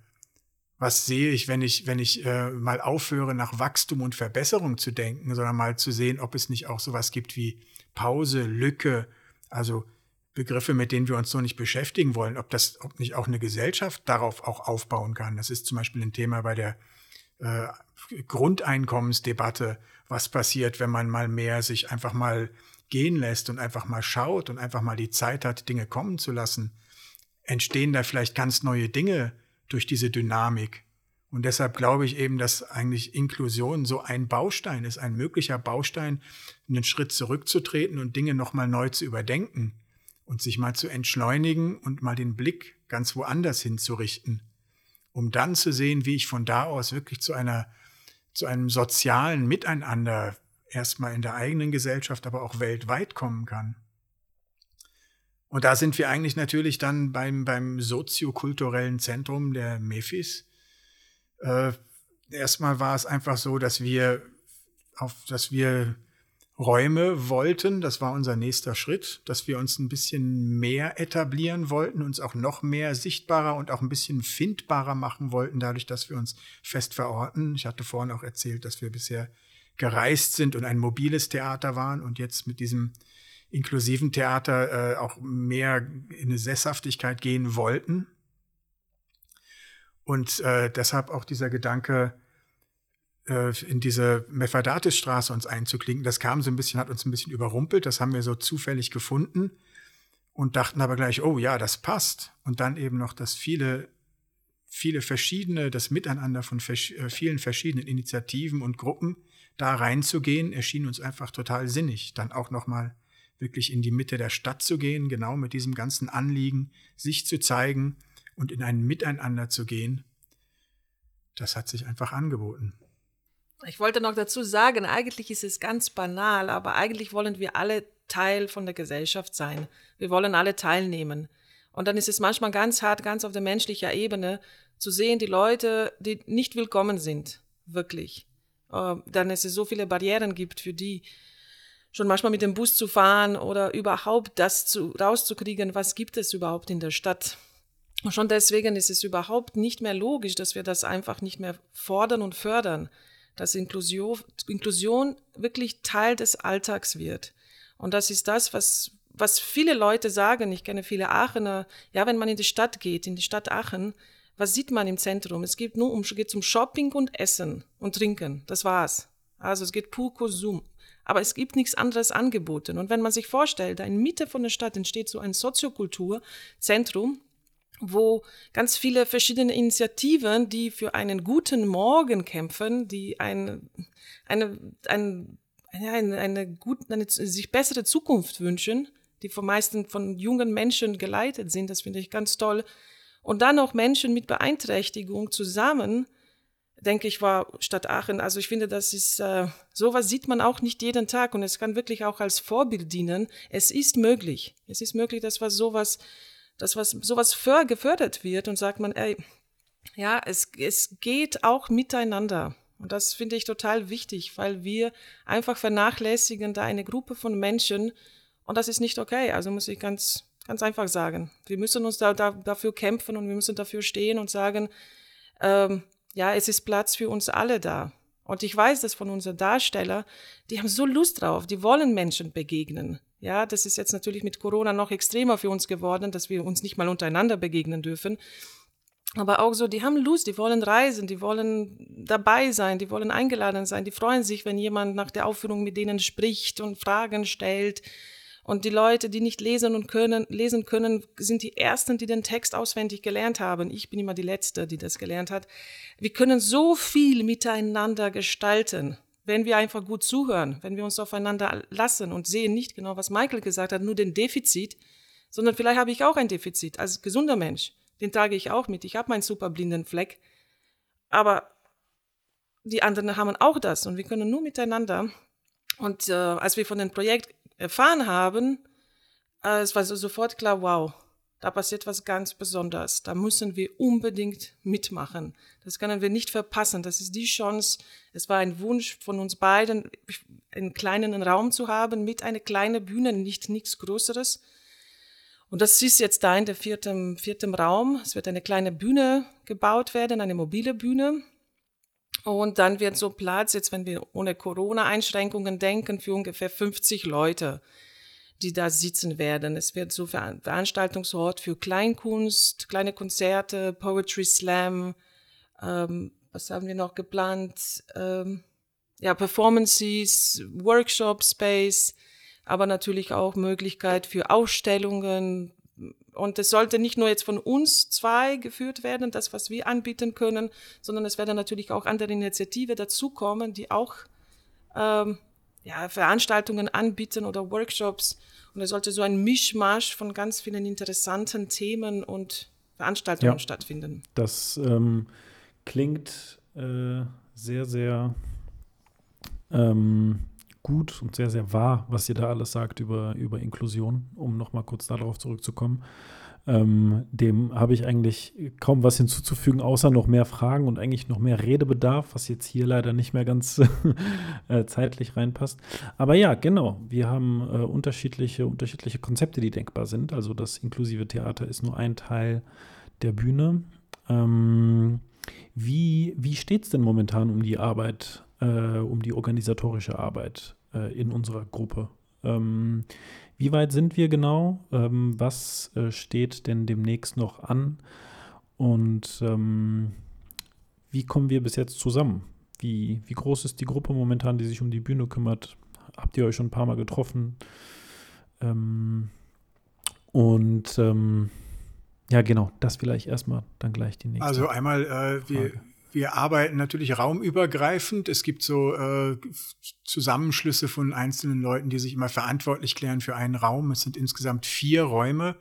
was sehe ich, wenn ich, wenn ich äh, mal aufhöre, nach Wachstum und Verbesserung zu denken, sondern mal zu sehen, ob es nicht auch sowas gibt wie Pause, Lücke, also Begriffe, mit denen wir uns so nicht beschäftigen wollen, ob das, ob nicht auch eine Gesellschaft darauf auch aufbauen kann. Das ist zum Beispiel ein Thema bei der äh, Grundeinkommensdebatte. Was passiert, wenn man mal mehr sich einfach mal gehen lässt und einfach mal schaut und einfach mal die Zeit hat, Dinge kommen zu lassen? Entstehen da vielleicht ganz neue Dinge durch diese Dynamik? Und deshalb glaube ich eben, dass eigentlich Inklusion so ein Baustein ist, ein möglicher Baustein, einen Schritt zurückzutreten und Dinge nochmal neu zu überdenken und sich mal zu entschleunigen und mal den Blick ganz woanders hinzurichten, um dann zu sehen, wie ich von da aus wirklich zu einer, zu einem sozialen Miteinander erstmal in der eigenen Gesellschaft, aber auch weltweit kommen kann. Und da sind wir eigentlich natürlich dann beim, beim soziokulturellen Zentrum der Mephis. Äh, erstmal war es einfach so, dass wir auf, dass wir Räume wollten. Das war unser nächster Schritt, dass wir uns ein bisschen mehr etablieren wollten, uns auch noch mehr sichtbarer und auch ein bisschen findbarer machen wollten, dadurch, dass wir uns fest verorten. Ich hatte vorhin auch erzählt, dass wir bisher gereist sind und ein mobiles Theater waren und jetzt mit diesem inklusiven Theater äh, auch mehr in eine Sesshaftigkeit gehen wollten. Und äh, deshalb auch dieser Gedanke, in diese Mephradatisstraße uns einzuklinken. Das kam so ein bisschen, hat uns ein bisschen überrumpelt. Das haben wir so zufällig gefunden und dachten aber gleich, oh ja, das passt. Und dann eben noch das viele, viele verschiedene, das Miteinander von vers äh, vielen verschiedenen Initiativen und Gruppen da reinzugehen, erschien uns einfach total sinnig. Dann auch nochmal wirklich in die Mitte der Stadt zu gehen, genau mit diesem ganzen Anliegen, sich zu zeigen und in ein Miteinander zu gehen. Das hat sich einfach angeboten. Ich wollte noch dazu sagen, eigentlich ist es ganz banal, aber eigentlich wollen wir alle Teil von der Gesellschaft sein. Wir wollen alle teilnehmen. Und dann ist es manchmal ganz hart, ganz auf der menschlichen Ebene, zu sehen, die Leute, die nicht willkommen sind, wirklich. Äh, dann es so viele Barrieren gibt für die, schon manchmal mit dem Bus zu fahren oder überhaupt das zu, rauszukriegen, was gibt es überhaupt in der Stadt. Und schon deswegen ist es überhaupt nicht mehr logisch, dass wir das einfach nicht mehr fordern und fördern dass Inklusion, Inklusion wirklich Teil des Alltags wird. Und das ist das, was, was viele Leute sagen. Ich kenne viele Aachener. Ja, wenn man in die Stadt geht, in die Stadt Aachen, was sieht man im Zentrum? Es geht nur um, geht um Shopping und Essen und Trinken. Das war's. Also es geht pur Konsum. Aber es gibt nichts anderes angeboten. Und wenn man sich vorstellt, in Mitte von der Stadt entsteht so ein Soziokulturzentrum, wo ganz viele verschiedene Initiativen, die für einen guten Morgen kämpfen, die ein, eine, ein, eine, eine, gut, eine sich bessere Zukunft wünschen, die von meisten von jungen Menschen geleitet sind, das finde ich ganz toll. Und dann auch Menschen mit Beeinträchtigung zusammen, denke ich, war Stadt Aachen. Also ich finde, das ist, äh, sowas sieht man auch nicht jeden Tag und es kann wirklich auch als Vorbild dienen. Es ist möglich. Es ist möglich, dass was sowas dass was, sowas für, gefördert wird und sagt man, ey, ja, es, es geht auch miteinander. Und das finde ich total wichtig, weil wir einfach vernachlässigen da eine Gruppe von Menschen und das ist nicht okay. Also muss ich ganz, ganz einfach sagen. Wir müssen uns da, da dafür kämpfen und wir müssen dafür stehen und sagen, ähm, ja, es ist Platz für uns alle da. Und ich weiß das von unseren Darsteller, die haben so Lust drauf, die wollen Menschen begegnen. Ja, das ist jetzt natürlich mit Corona noch extremer für uns geworden, dass wir uns nicht mal untereinander begegnen dürfen. Aber auch so, die haben Lust, die wollen reisen, die wollen dabei sein, die wollen eingeladen sein, die freuen sich, wenn jemand nach der Aufführung mit denen spricht und Fragen stellt. Und die Leute, die nicht lesen und können, lesen können, sind die ersten, die den Text auswendig gelernt haben. Ich bin immer die Letzte, die das gelernt hat. Wir können so viel miteinander gestalten wenn wir einfach gut zuhören, wenn wir uns aufeinander lassen und sehen nicht genau, was Michael gesagt hat, nur den Defizit, sondern vielleicht habe ich auch ein Defizit als gesunder Mensch. Den trage ich auch mit. Ich habe meinen super blinden Fleck. Aber die anderen haben auch das und wir können nur miteinander. Und äh, als wir von dem Projekt erfahren haben, äh, es war so sofort klar, wow, da passiert was ganz Besonderes. Da müssen wir unbedingt mitmachen. Das können wir nicht verpassen. Das ist die Chance. Es war ein Wunsch von uns beiden, einen kleinen Raum zu haben mit einer kleinen Bühne, nicht nichts Größeres. Und das ist jetzt da in der vierten, vierten Raum. Es wird eine kleine Bühne gebaut werden, eine mobile Bühne. Und dann wird so Platz, jetzt wenn wir ohne Corona-Einschränkungen denken, für ungefähr 50 Leute die da sitzen werden. Es wird so Veranstaltungsort für Kleinkunst, kleine Konzerte, Poetry Slam, ähm, was haben wir noch geplant? Ähm, ja, Performances, Workshop Space, aber natürlich auch Möglichkeit für Ausstellungen. Und es sollte nicht nur jetzt von uns zwei geführt werden, das, was wir anbieten können, sondern es werden natürlich auch andere Initiativen dazukommen, die auch ähm, ja, Veranstaltungen anbieten oder Workshops. Und es sollte so ein Mischmasch von ganz vielen interessanten Themen und Veranstaltungen ja, stattfinden. Das ähm, klingt äh, sehr, sehr ähm, gut und sehr, sehr wahr, was ihr da alles sagt über, über Inklusion, um nochmal kurz darauf zurückzukommen. Ähm, dem habe ich eigentlich kaum was hinzuzufügen, außer noch mehr Fragen und eigentlich noch mehr Redebedarf, was jetzt hier leider nicht mehr ganz äh, zeitlich reinpasst. Aber ja, genau, wir haben äh, unterschiedliche, unterschiedliche Konzepte, die denkbar sind. Also das inklusive Theater ist nur ein Teil der Bühne. Ähm, wie wie steht es denn momentan um die Arbeit, äh, um die organisatorische Arbeit äh, in unserer Gruppe? Ähm, wie weit sind wir genau? Ähm, was äh, steht denn demnächst noch an? Und ähm, wie kommen wir bis jetzt zusammen? Wie, wie groß ist die Gruppe momentan, die sich um die Bühne kümmert? Habt ihr euch schon ein paar Mal getroffen? Ähm, und ähm, ja, genau, das vielleicht erstmal, dann gleich die nächste. Also einmal, äh, wir, wir arbeiten natürlich raumübergreifend. Es gibt so äh, Zusammenschlüsse von einzelnen Leuten, die sich immer verantwortlich klären für einen Raum. Es sind insgesamt vier Räume,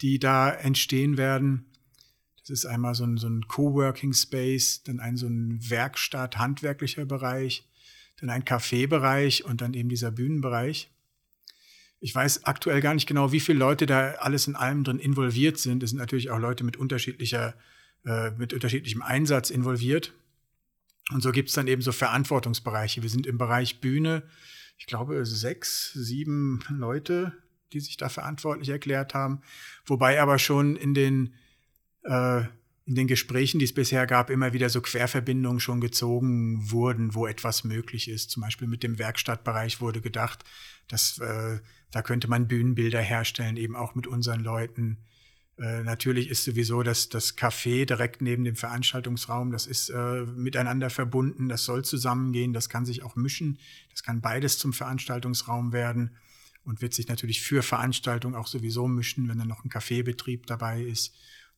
die da entstehen werden. Das ist einmal so ein, so ein Coworking Space, dann ein so ein Werkstatt, handwerklicher Bereich, dann ein Kaffeebereich und dann eben dieser Bühnenbereich. Ich weiß aktuell gar nicht genau, wie viele Leute da alles in allem drin involviert sind. Es sind natürlich auch Leute mit unterschiedlicher äh, mit unterschiedlichem Einsatz involviert. Und so gibt es dann eben so Verantwortungsbereiche. Wir sind im Bereich Bühne, ich glaube, sechs, sieben Leute, die sich da verantwortlich erklärt haben. Wobei aber schon in den, äh, in den Gesprächen, die es bisher gab, immer wieder so Querverbindungen schon gezogen wurden, wo etwas möglich ist. Zum Beispiel mit dem Werkstattbereich wurde gedacht, dass äh, da könnte man Bühnenbilder herstellen, eben auch mit unseren Leuten. Äh, natürlich ist sowieso das, das Café direkt neben dem Veranstaltungsraum, das ist äh, miteinander verbunden, das soll zusammengehen, das kann sich auch mischen, das kann beides zum Veranstaltungsraum werden und wird sich natürlich für Veranstaltungen auch sowieso mischen, wenn dann noch ein Kaffeebetrieb dabei ist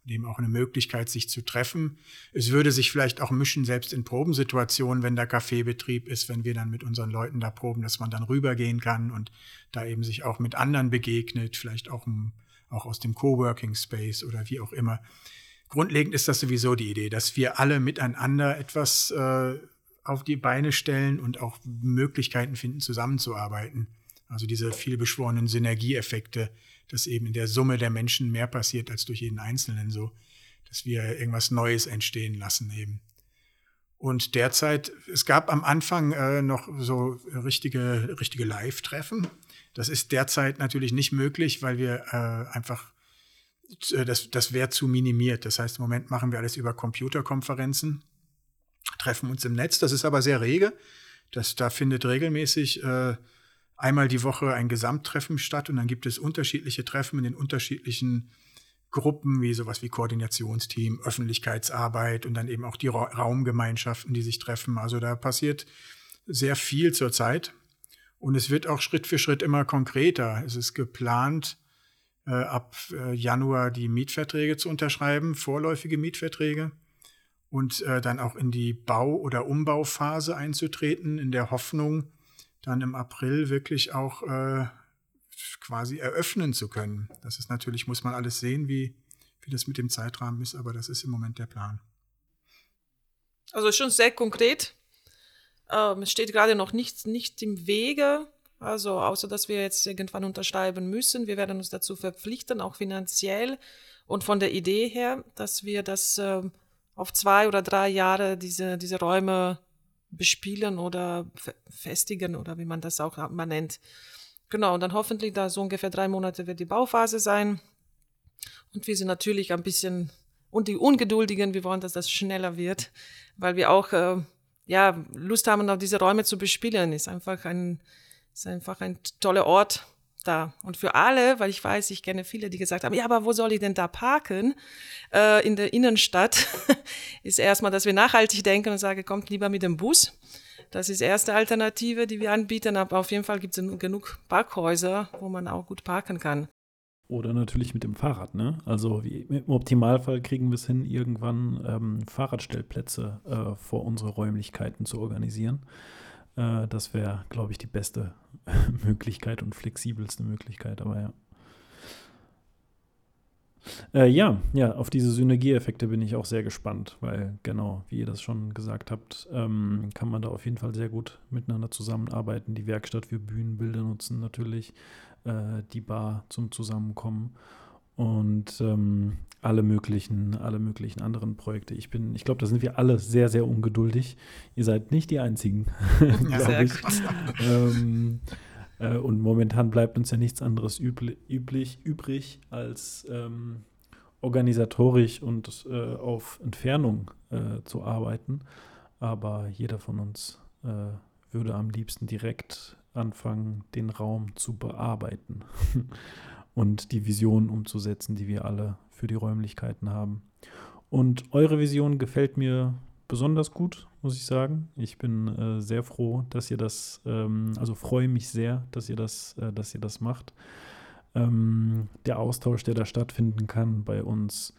eben auch eine Möglichkeit, sich zu treffen. Es würde sich vielleicht auch mischen, selbst in Probensituationen, wenn der Kaffeebetrieb ist, wenn wir dann mit unseren Leuten da proben, dass man dann rübergehen kann und da eben sich auch mit anderen begegnet, vielleicht auch ein auch aus dem Coworking Space oder wie auch immer. Grundlegend ist das sowieso die Idee, dass wir alle miteinander etwas äh, auf die Beine stellen und auch Möglichkeiten finden, zusammenzuarbeiten. Also diese vielbeschworenen Synergieeffekte, dass eben in der Summe der Menschen mehr passiert als durch jeden Einzelnen so, dass wir irgendwas Neues entstehen lassen eben. Und derzeit, es gab am Anfang äh, noch so richtige, richtige Live-Treffen. Das ist derzeit natürlich nicht möglich, weil wir äh, einfach, äh, das, das wäre zu minimiert. Das heißt, im Moment machen wir alles über Computerkonferenzen, treffen uns im Netz. Das ist aber sehr rege. Das, da findet regelmäßig äh, einmal die Woche ein Gesamttreffen statt und dann gibt es unterschiedliche Treffen in den unterschiedlichen Gruppen, wie sowas wie Koordinationsteam, Öffentlichkeitsarbeit und dann eben auch die Ra Raumgemeinschaften, die sich treffen. Also da passiert sehr viel zurzeit. Und es wird auch Schritt für Schritt immer konkreter. Es ist geplant, äh, ab äh, Januar die Mietverträge zu unterschreiben, vorläufige Mietverträge und äh, dann auch in die Bau- oder Umbauphase einzutreten, in der Hoffnung, dann im April wirklich auch äh, quasi eröffnen zu können. Das ist natürlich, muss man alles sehen, wie, wie das mit dem Zeitrahmen ist, aber das ist im Moment der Plan. Also schon sehr konkret. Ähm, es steht gerade noch nichts nicht im Wege, also außer dass wir jetzt irgendwann unterschreiben müssen. Wir werden uns dazu verpflichten, auch finanziell und von der Idee her, dass wir das äh, auf zwei oder drei Jahre diese, diese Räume bespielen oder festigen oder wie man das auch immer nennt. Genau, und dann hoffentlich da so ungefähr drei Monate wird die Bauphase sein. Und wir sind natürlich ein bisschen, und die Ungeduldigen, wir wollen, dass das schneller wird, weil wir auch äh, ja, Lust haben, auf diese Räume zu bespielen. Ist einfach ein, ist einfach ein toller Ort da. Und für alle, weil ich weiß, ich kenne viele, die gesagt haben, ja, aber wo soll ich denn da parken? Äh, in der Innenstadt ist erstmal, dass wir nachhaltig denken und sagen, kommt lieber mit dem Bus. Das ist die erste Alternative, die wir anbieten, aber auf jeden Fall gibt es genug Parkhäuser, wo man auch gut parken kann. Oder natürlich mit dem Fahrrad, ne? Also im Optimalfall kriegen wir es hin, irgendwann ähm, Fahrradstellplätze äh, vor unsere Räumlichkeiten zu organisieren. Äh, das wäre, glaube ich, die beste Möglichkeit und flexibelste Möglichkeit, aber ja. Äh, ja, ja, auf diese Synergieeffekte bin ich auch sehr gespannt, weil genau, wie ihr das schon gesagt habt, ähm, kann man da auf jeden Fall sehr gut miteinander zusammenarbeiten. Die Werkstatt für Bühnenbilder nutzen natürlich, äh, die Bar zum Zusammenkommen und ähm, alle möglichen, alle möglichen anderen Projekte. Ich bin, ich glaube, da sind wir alle sehr, sehr ungeduldig. Ihr seid nicht die Einzigen, ja, sehr ich. Ähm, äh, und momentan bleibt uns ja nichts anderes üblich, üblich, übrig, als ähm, organisatorisch und äh, auf Entfernung äh, zu arbeiten. Aber jeder von uns äh, würde am liebsten direkt anfangen, den Raum zu bearbeiten und die Vision umzusetzen, die wir alle für die Räumlichkeiten haben. Und eure Vision gefällt mir besonders gut, muss ich sagen. Ich bin äh, sehr froh, dass ihr das, ähm, also freue mich sehr, dass ihr das, äh, dass ihr das macht. Ähm, der Austausch, der da stattfinden kann bei uns,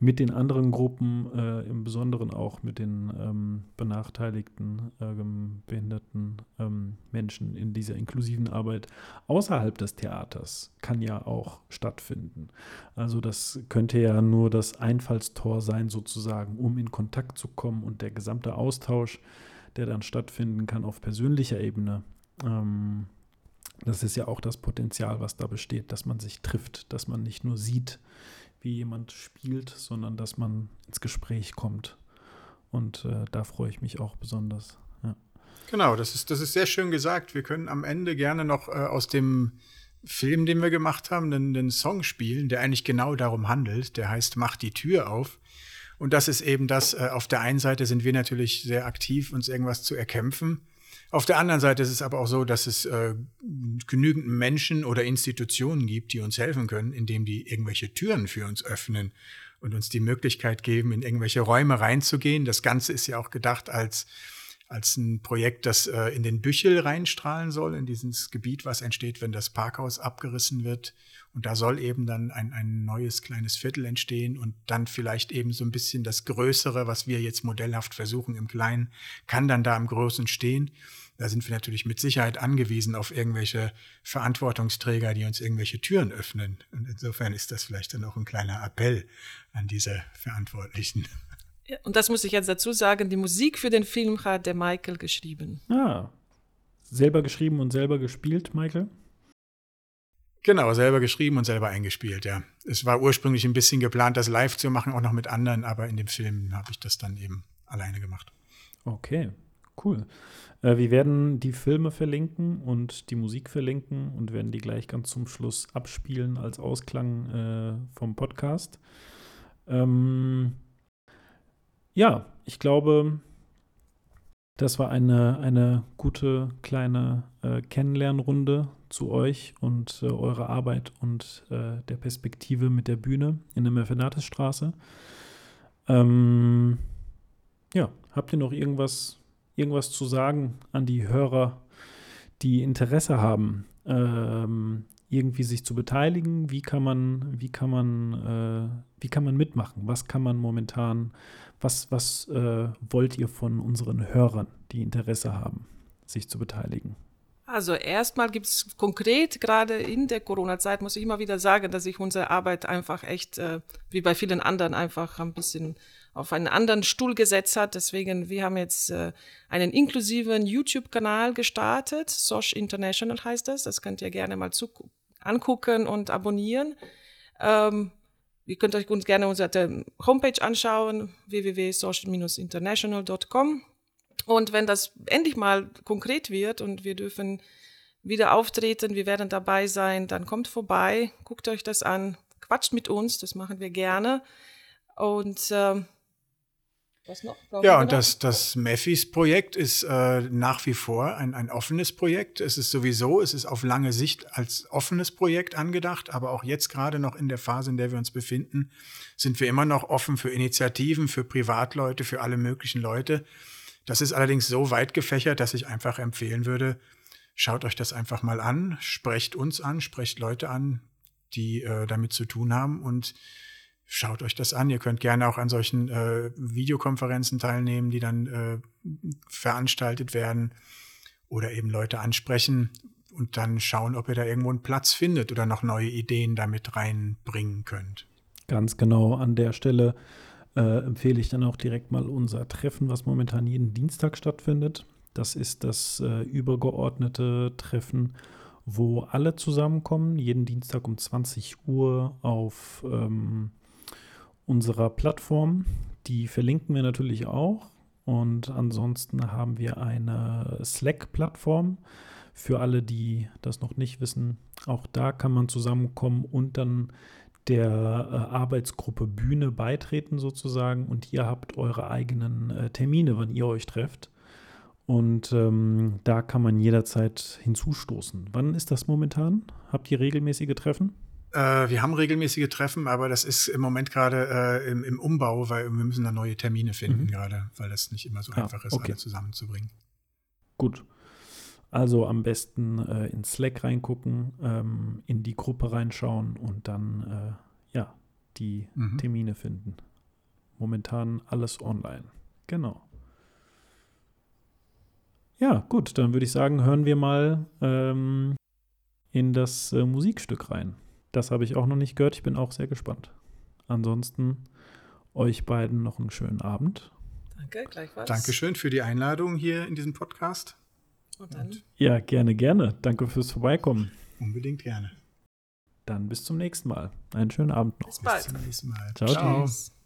mit den anderen Gruppen, äh, im Besonderen auch mit den ähm, benachteiligten, ähm, behinderten ähm, Menschen in dieser inklusiven Arbeit außerhalb des Theaters kann ja auch stattfinden. Also das könnte ja nur das Einfallstor sein sozusagen, um in Kontakt zu kommen und der gesamte Austausch, der dann stattfinden kann auf persönlicher Ebene. Ähm, das ist ja auch das Potenzial, was da besteht, dass man sich trifft, dass man nicht nur sieht, wie jemand spielt, sondern dass man ins Gespräch kommt. Und äh, da freue ich mich auch besonders. Ja. Genau, das ist, das ist sehr schön gesagt. Wir können am Ende gerne noch äh, aus dem Film, den wir gemacht haben, einen, einen Song spielen, der eigentlich genau darum handelt. Der heißt Mach die Tür auf. Und das ist eben das, äh, auf der einen Seite sind wir natürlich sehr aktiv, uns irgendwas zu erkämpfen. Auf der anderen Seite ist es aber auch so, dass es äh, genügend Menschen oder Institutionen gibt, die uns helfen können, indem die irgendwelche Türen für uns öffnen und uns die Möglichkeit geben, in irgendwelche Räume reinzugehen. Das Ganze ist ja auch gedacht als als ein Projekt, das äh, in den Büchel reinstrahlen soll, in dieses Gebiet, was entsteht, wenn das Parkhaus abgerissen wird. Und da soll eben dann ein, ein neues kleines Viertel entstehen und dann vielleicht eben so ein bisschen das Größere, was wir jetzt modellhaft versuchen im Kleinen, kann dann da im Großen stehen. Da sind wir natürlich mit Sicherheit angewiesen auf irgendwelche Verantwortungsträger, die uns irgendwelche Türen öffnen. Und insofern ist das vielleicht dann auch ein kleiner Appell an diese Verantwortlichen. Und das muss ich jetzt dazu sagen, die Musik für den Film hat der Michael geschrieben. Ah, selber geschrieben und selber gespielt, Michael? Genau, selber geschrieben und selber eingespielt, ja. Es war ursprünglich ein bisschen geplant, das live zu machen, auch noch mit anderen, aber in dem Film habe ich das dann eben alleine gemacht. Okay, cool. Äh, wir werden die Filme verlinken und die Musik verlinken und werden die gleich ganz zum Schluss abspielen als Ausklang äh, vom Podcast. Ähm, ja, ich glaube, das war eine, eine gute kleine äh, Kennenlernrunde zu euch und äh, eurer Arbeit und äh, der Perspektive mit der Bühne in der Merfenatisstraße. Ähm, ja, habt ihr noch irgendwas irgendwas zu sagen an die Hörer, die Interesse haben, ähm, irgendwie sich zu beteiligen? Wie kann man, wie kann man, äh, wie kann man mitmachen? Was kann man momentan, was, was äh, wollt ihr von unseren Hörern, die Interesse haben, sich zu beteiligen? Also erstmal gibt es konkret, gerade in der Corona-Zeit, muss ich immer wieder sagen, dass sich unsere Arbeit einfach echt, äh, wie bei vielen anderen, einfach ein bisschen auf einen anderen Stuhl gesetzt hat. Deswegen, wir haben jetzt äh, einen inklusiven YouTube-Kanal gestartet. Sosh International heißt das. Das könnt ihr gerne mal zu angucken und abonnieren. Ähm, ihr könnt euch uns gerne unsere Homepage anschauen, www.social-international.com. Und wenn das endlich mal konkret wird und wir dürfen wieder auftreten, wir werden dabei sein, dann kommt vorbei, guckt euch das an, quatscht mit uns, das machen wir gerne. Und äh, was noch? Brauchen ja, und das, das Meffis-Projekt ist äh, nach wie vor ein, ein offenes Projekt. Es ist sowieso, es ist auf lange Sicht als offenes Projekt angedacht, aber auch jetzt gerade noch in der Phase, in der wir uns befinden, sind wir immer noch offen für Initiativen, für Privatleute, für alle möglichen Leute. Das ist allerdings so weit gefächert, dass ich einfach empfehlen würde, schaut euch das einfach mal an, sprecht uns an, sprecht Leute an, die äh, damit zu tun haben und schaut euch das an. Ihr könnt gerne auch an solchen äh, Videokonferenzen teilnehmen, die dann äh, veranstaltet werden oder eben Leute ansprechen und dann schauen, ob ihr da irgendwo einen Platz findet oder noch neue Ideen damit reinbringen könnt. Ganz genau an der Stelle äh, empfehle ich dann auch direkt mal unser Treffen, was momentan jeden Dienstag stattfindet. Das ist das äh, übergeordnete Treffen, wo alle zusammenkommen, jeden Dienstag um 20 Uhr auf ähm, unserer Plattform. Die verlinken wir natürlich auch. Und ansonsten haben wir eine Slack-Plattform für alle, die das noch nicht wissen. Auch da kann man zusammenkommen und dann der äh, Arbeitsgruppe Bühne beitreten sozusagen und ihr habt eure eigenen äh, Termine, wann ihr euch trefft. Und ähm, da kann man jederzeit hinzustoßen. Wann ist das momentan? Habt ihr regelmäßige Treffen? Äh, wir haben regelmäßige Treffen, aber das ist im Moment gerade äh, im, im, Umbau, weil wir müssen da neue Termine finden mhm. gerade, weil das nicht immer so ah, einfach ist, okay. alle zusammenzubringen. Gut. Also am besten äh, in Slack reingucken, ähm, in die Gruppe reinschauen und dann äh, ja die mhm. Termine finden. Momentan alles online. Genau. Ja, gut, dann würde ich sagen, hören wir mal ähm, in das äh, Musikstück rein. Das habe ich auch noch nicht gehört. Ich bin auch sehr gespannt. Ansonsten euch beiden noch einen schönen Abend. Danke, gleichfalls. Dankeschön für die Einladung hier in diesem Podcast. Und dann? Ja, gerne, gerne. Danke fürs Vorbeikommen. Unbedingt gerne. Dann bis zum nächsten Mal. Einen schönen Abend noch. Bis bald. Bis zum nächsten Mal. Ciao. Ciao. Tschüss.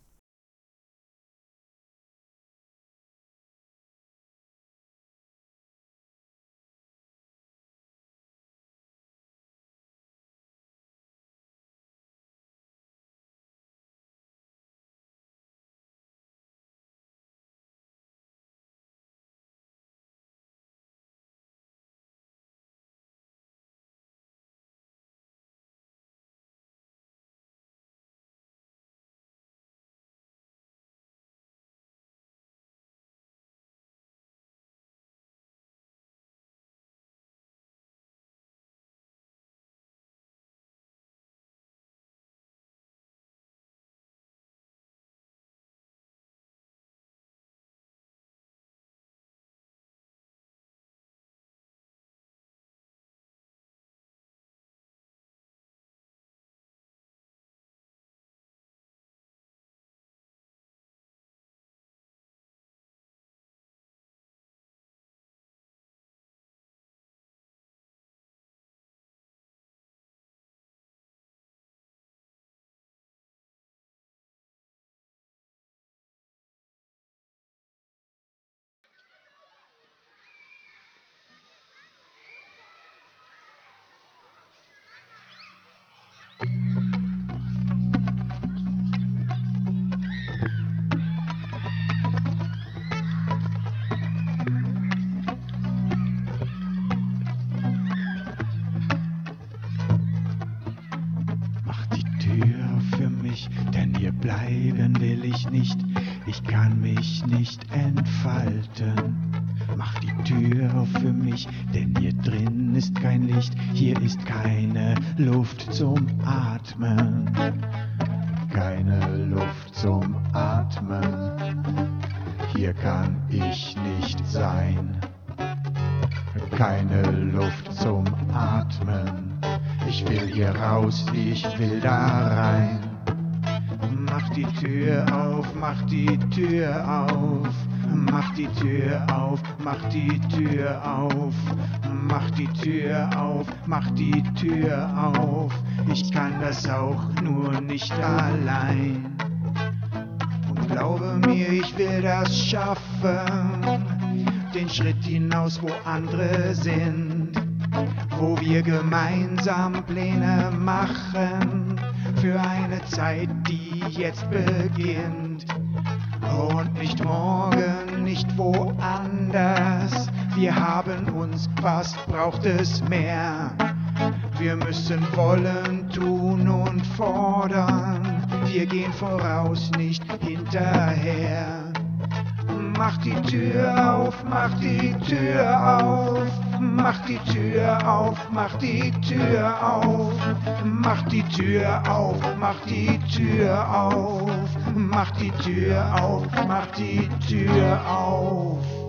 Licht, hier ist keine Luft zum Atmen. Keine Luft zum Atmen, hier kann ich nicht sein. Keine Luft Ich will hier raus, ich will da rein. Mach die Tür auf, mach die Tür auf. Mach die Tür auf, mach die Tür auf. Mach die Tür auf, mach die Tür auf. Ich kann das auch nur nicht allein. Und glaube mir, ich will das schaffen. Den Schritt hinaus, wo andere sind. Wo wir gemeinsam Pläne machen. Für eine Zeit, die jetzt beginnt. Und nicht morgen, nicht woanders. Wir haben uns, was braucht es mehr? Wir müssen wollen, tun und fordern. Wir gehen voraus, nicht hinterher. Mach die Tür auf, mach die Tür auf. Mach die Tür auf, mach die Tür auf. Mach die Tür auf, mach die Tür auf. Mach die Tür auf, mach die Tür auf.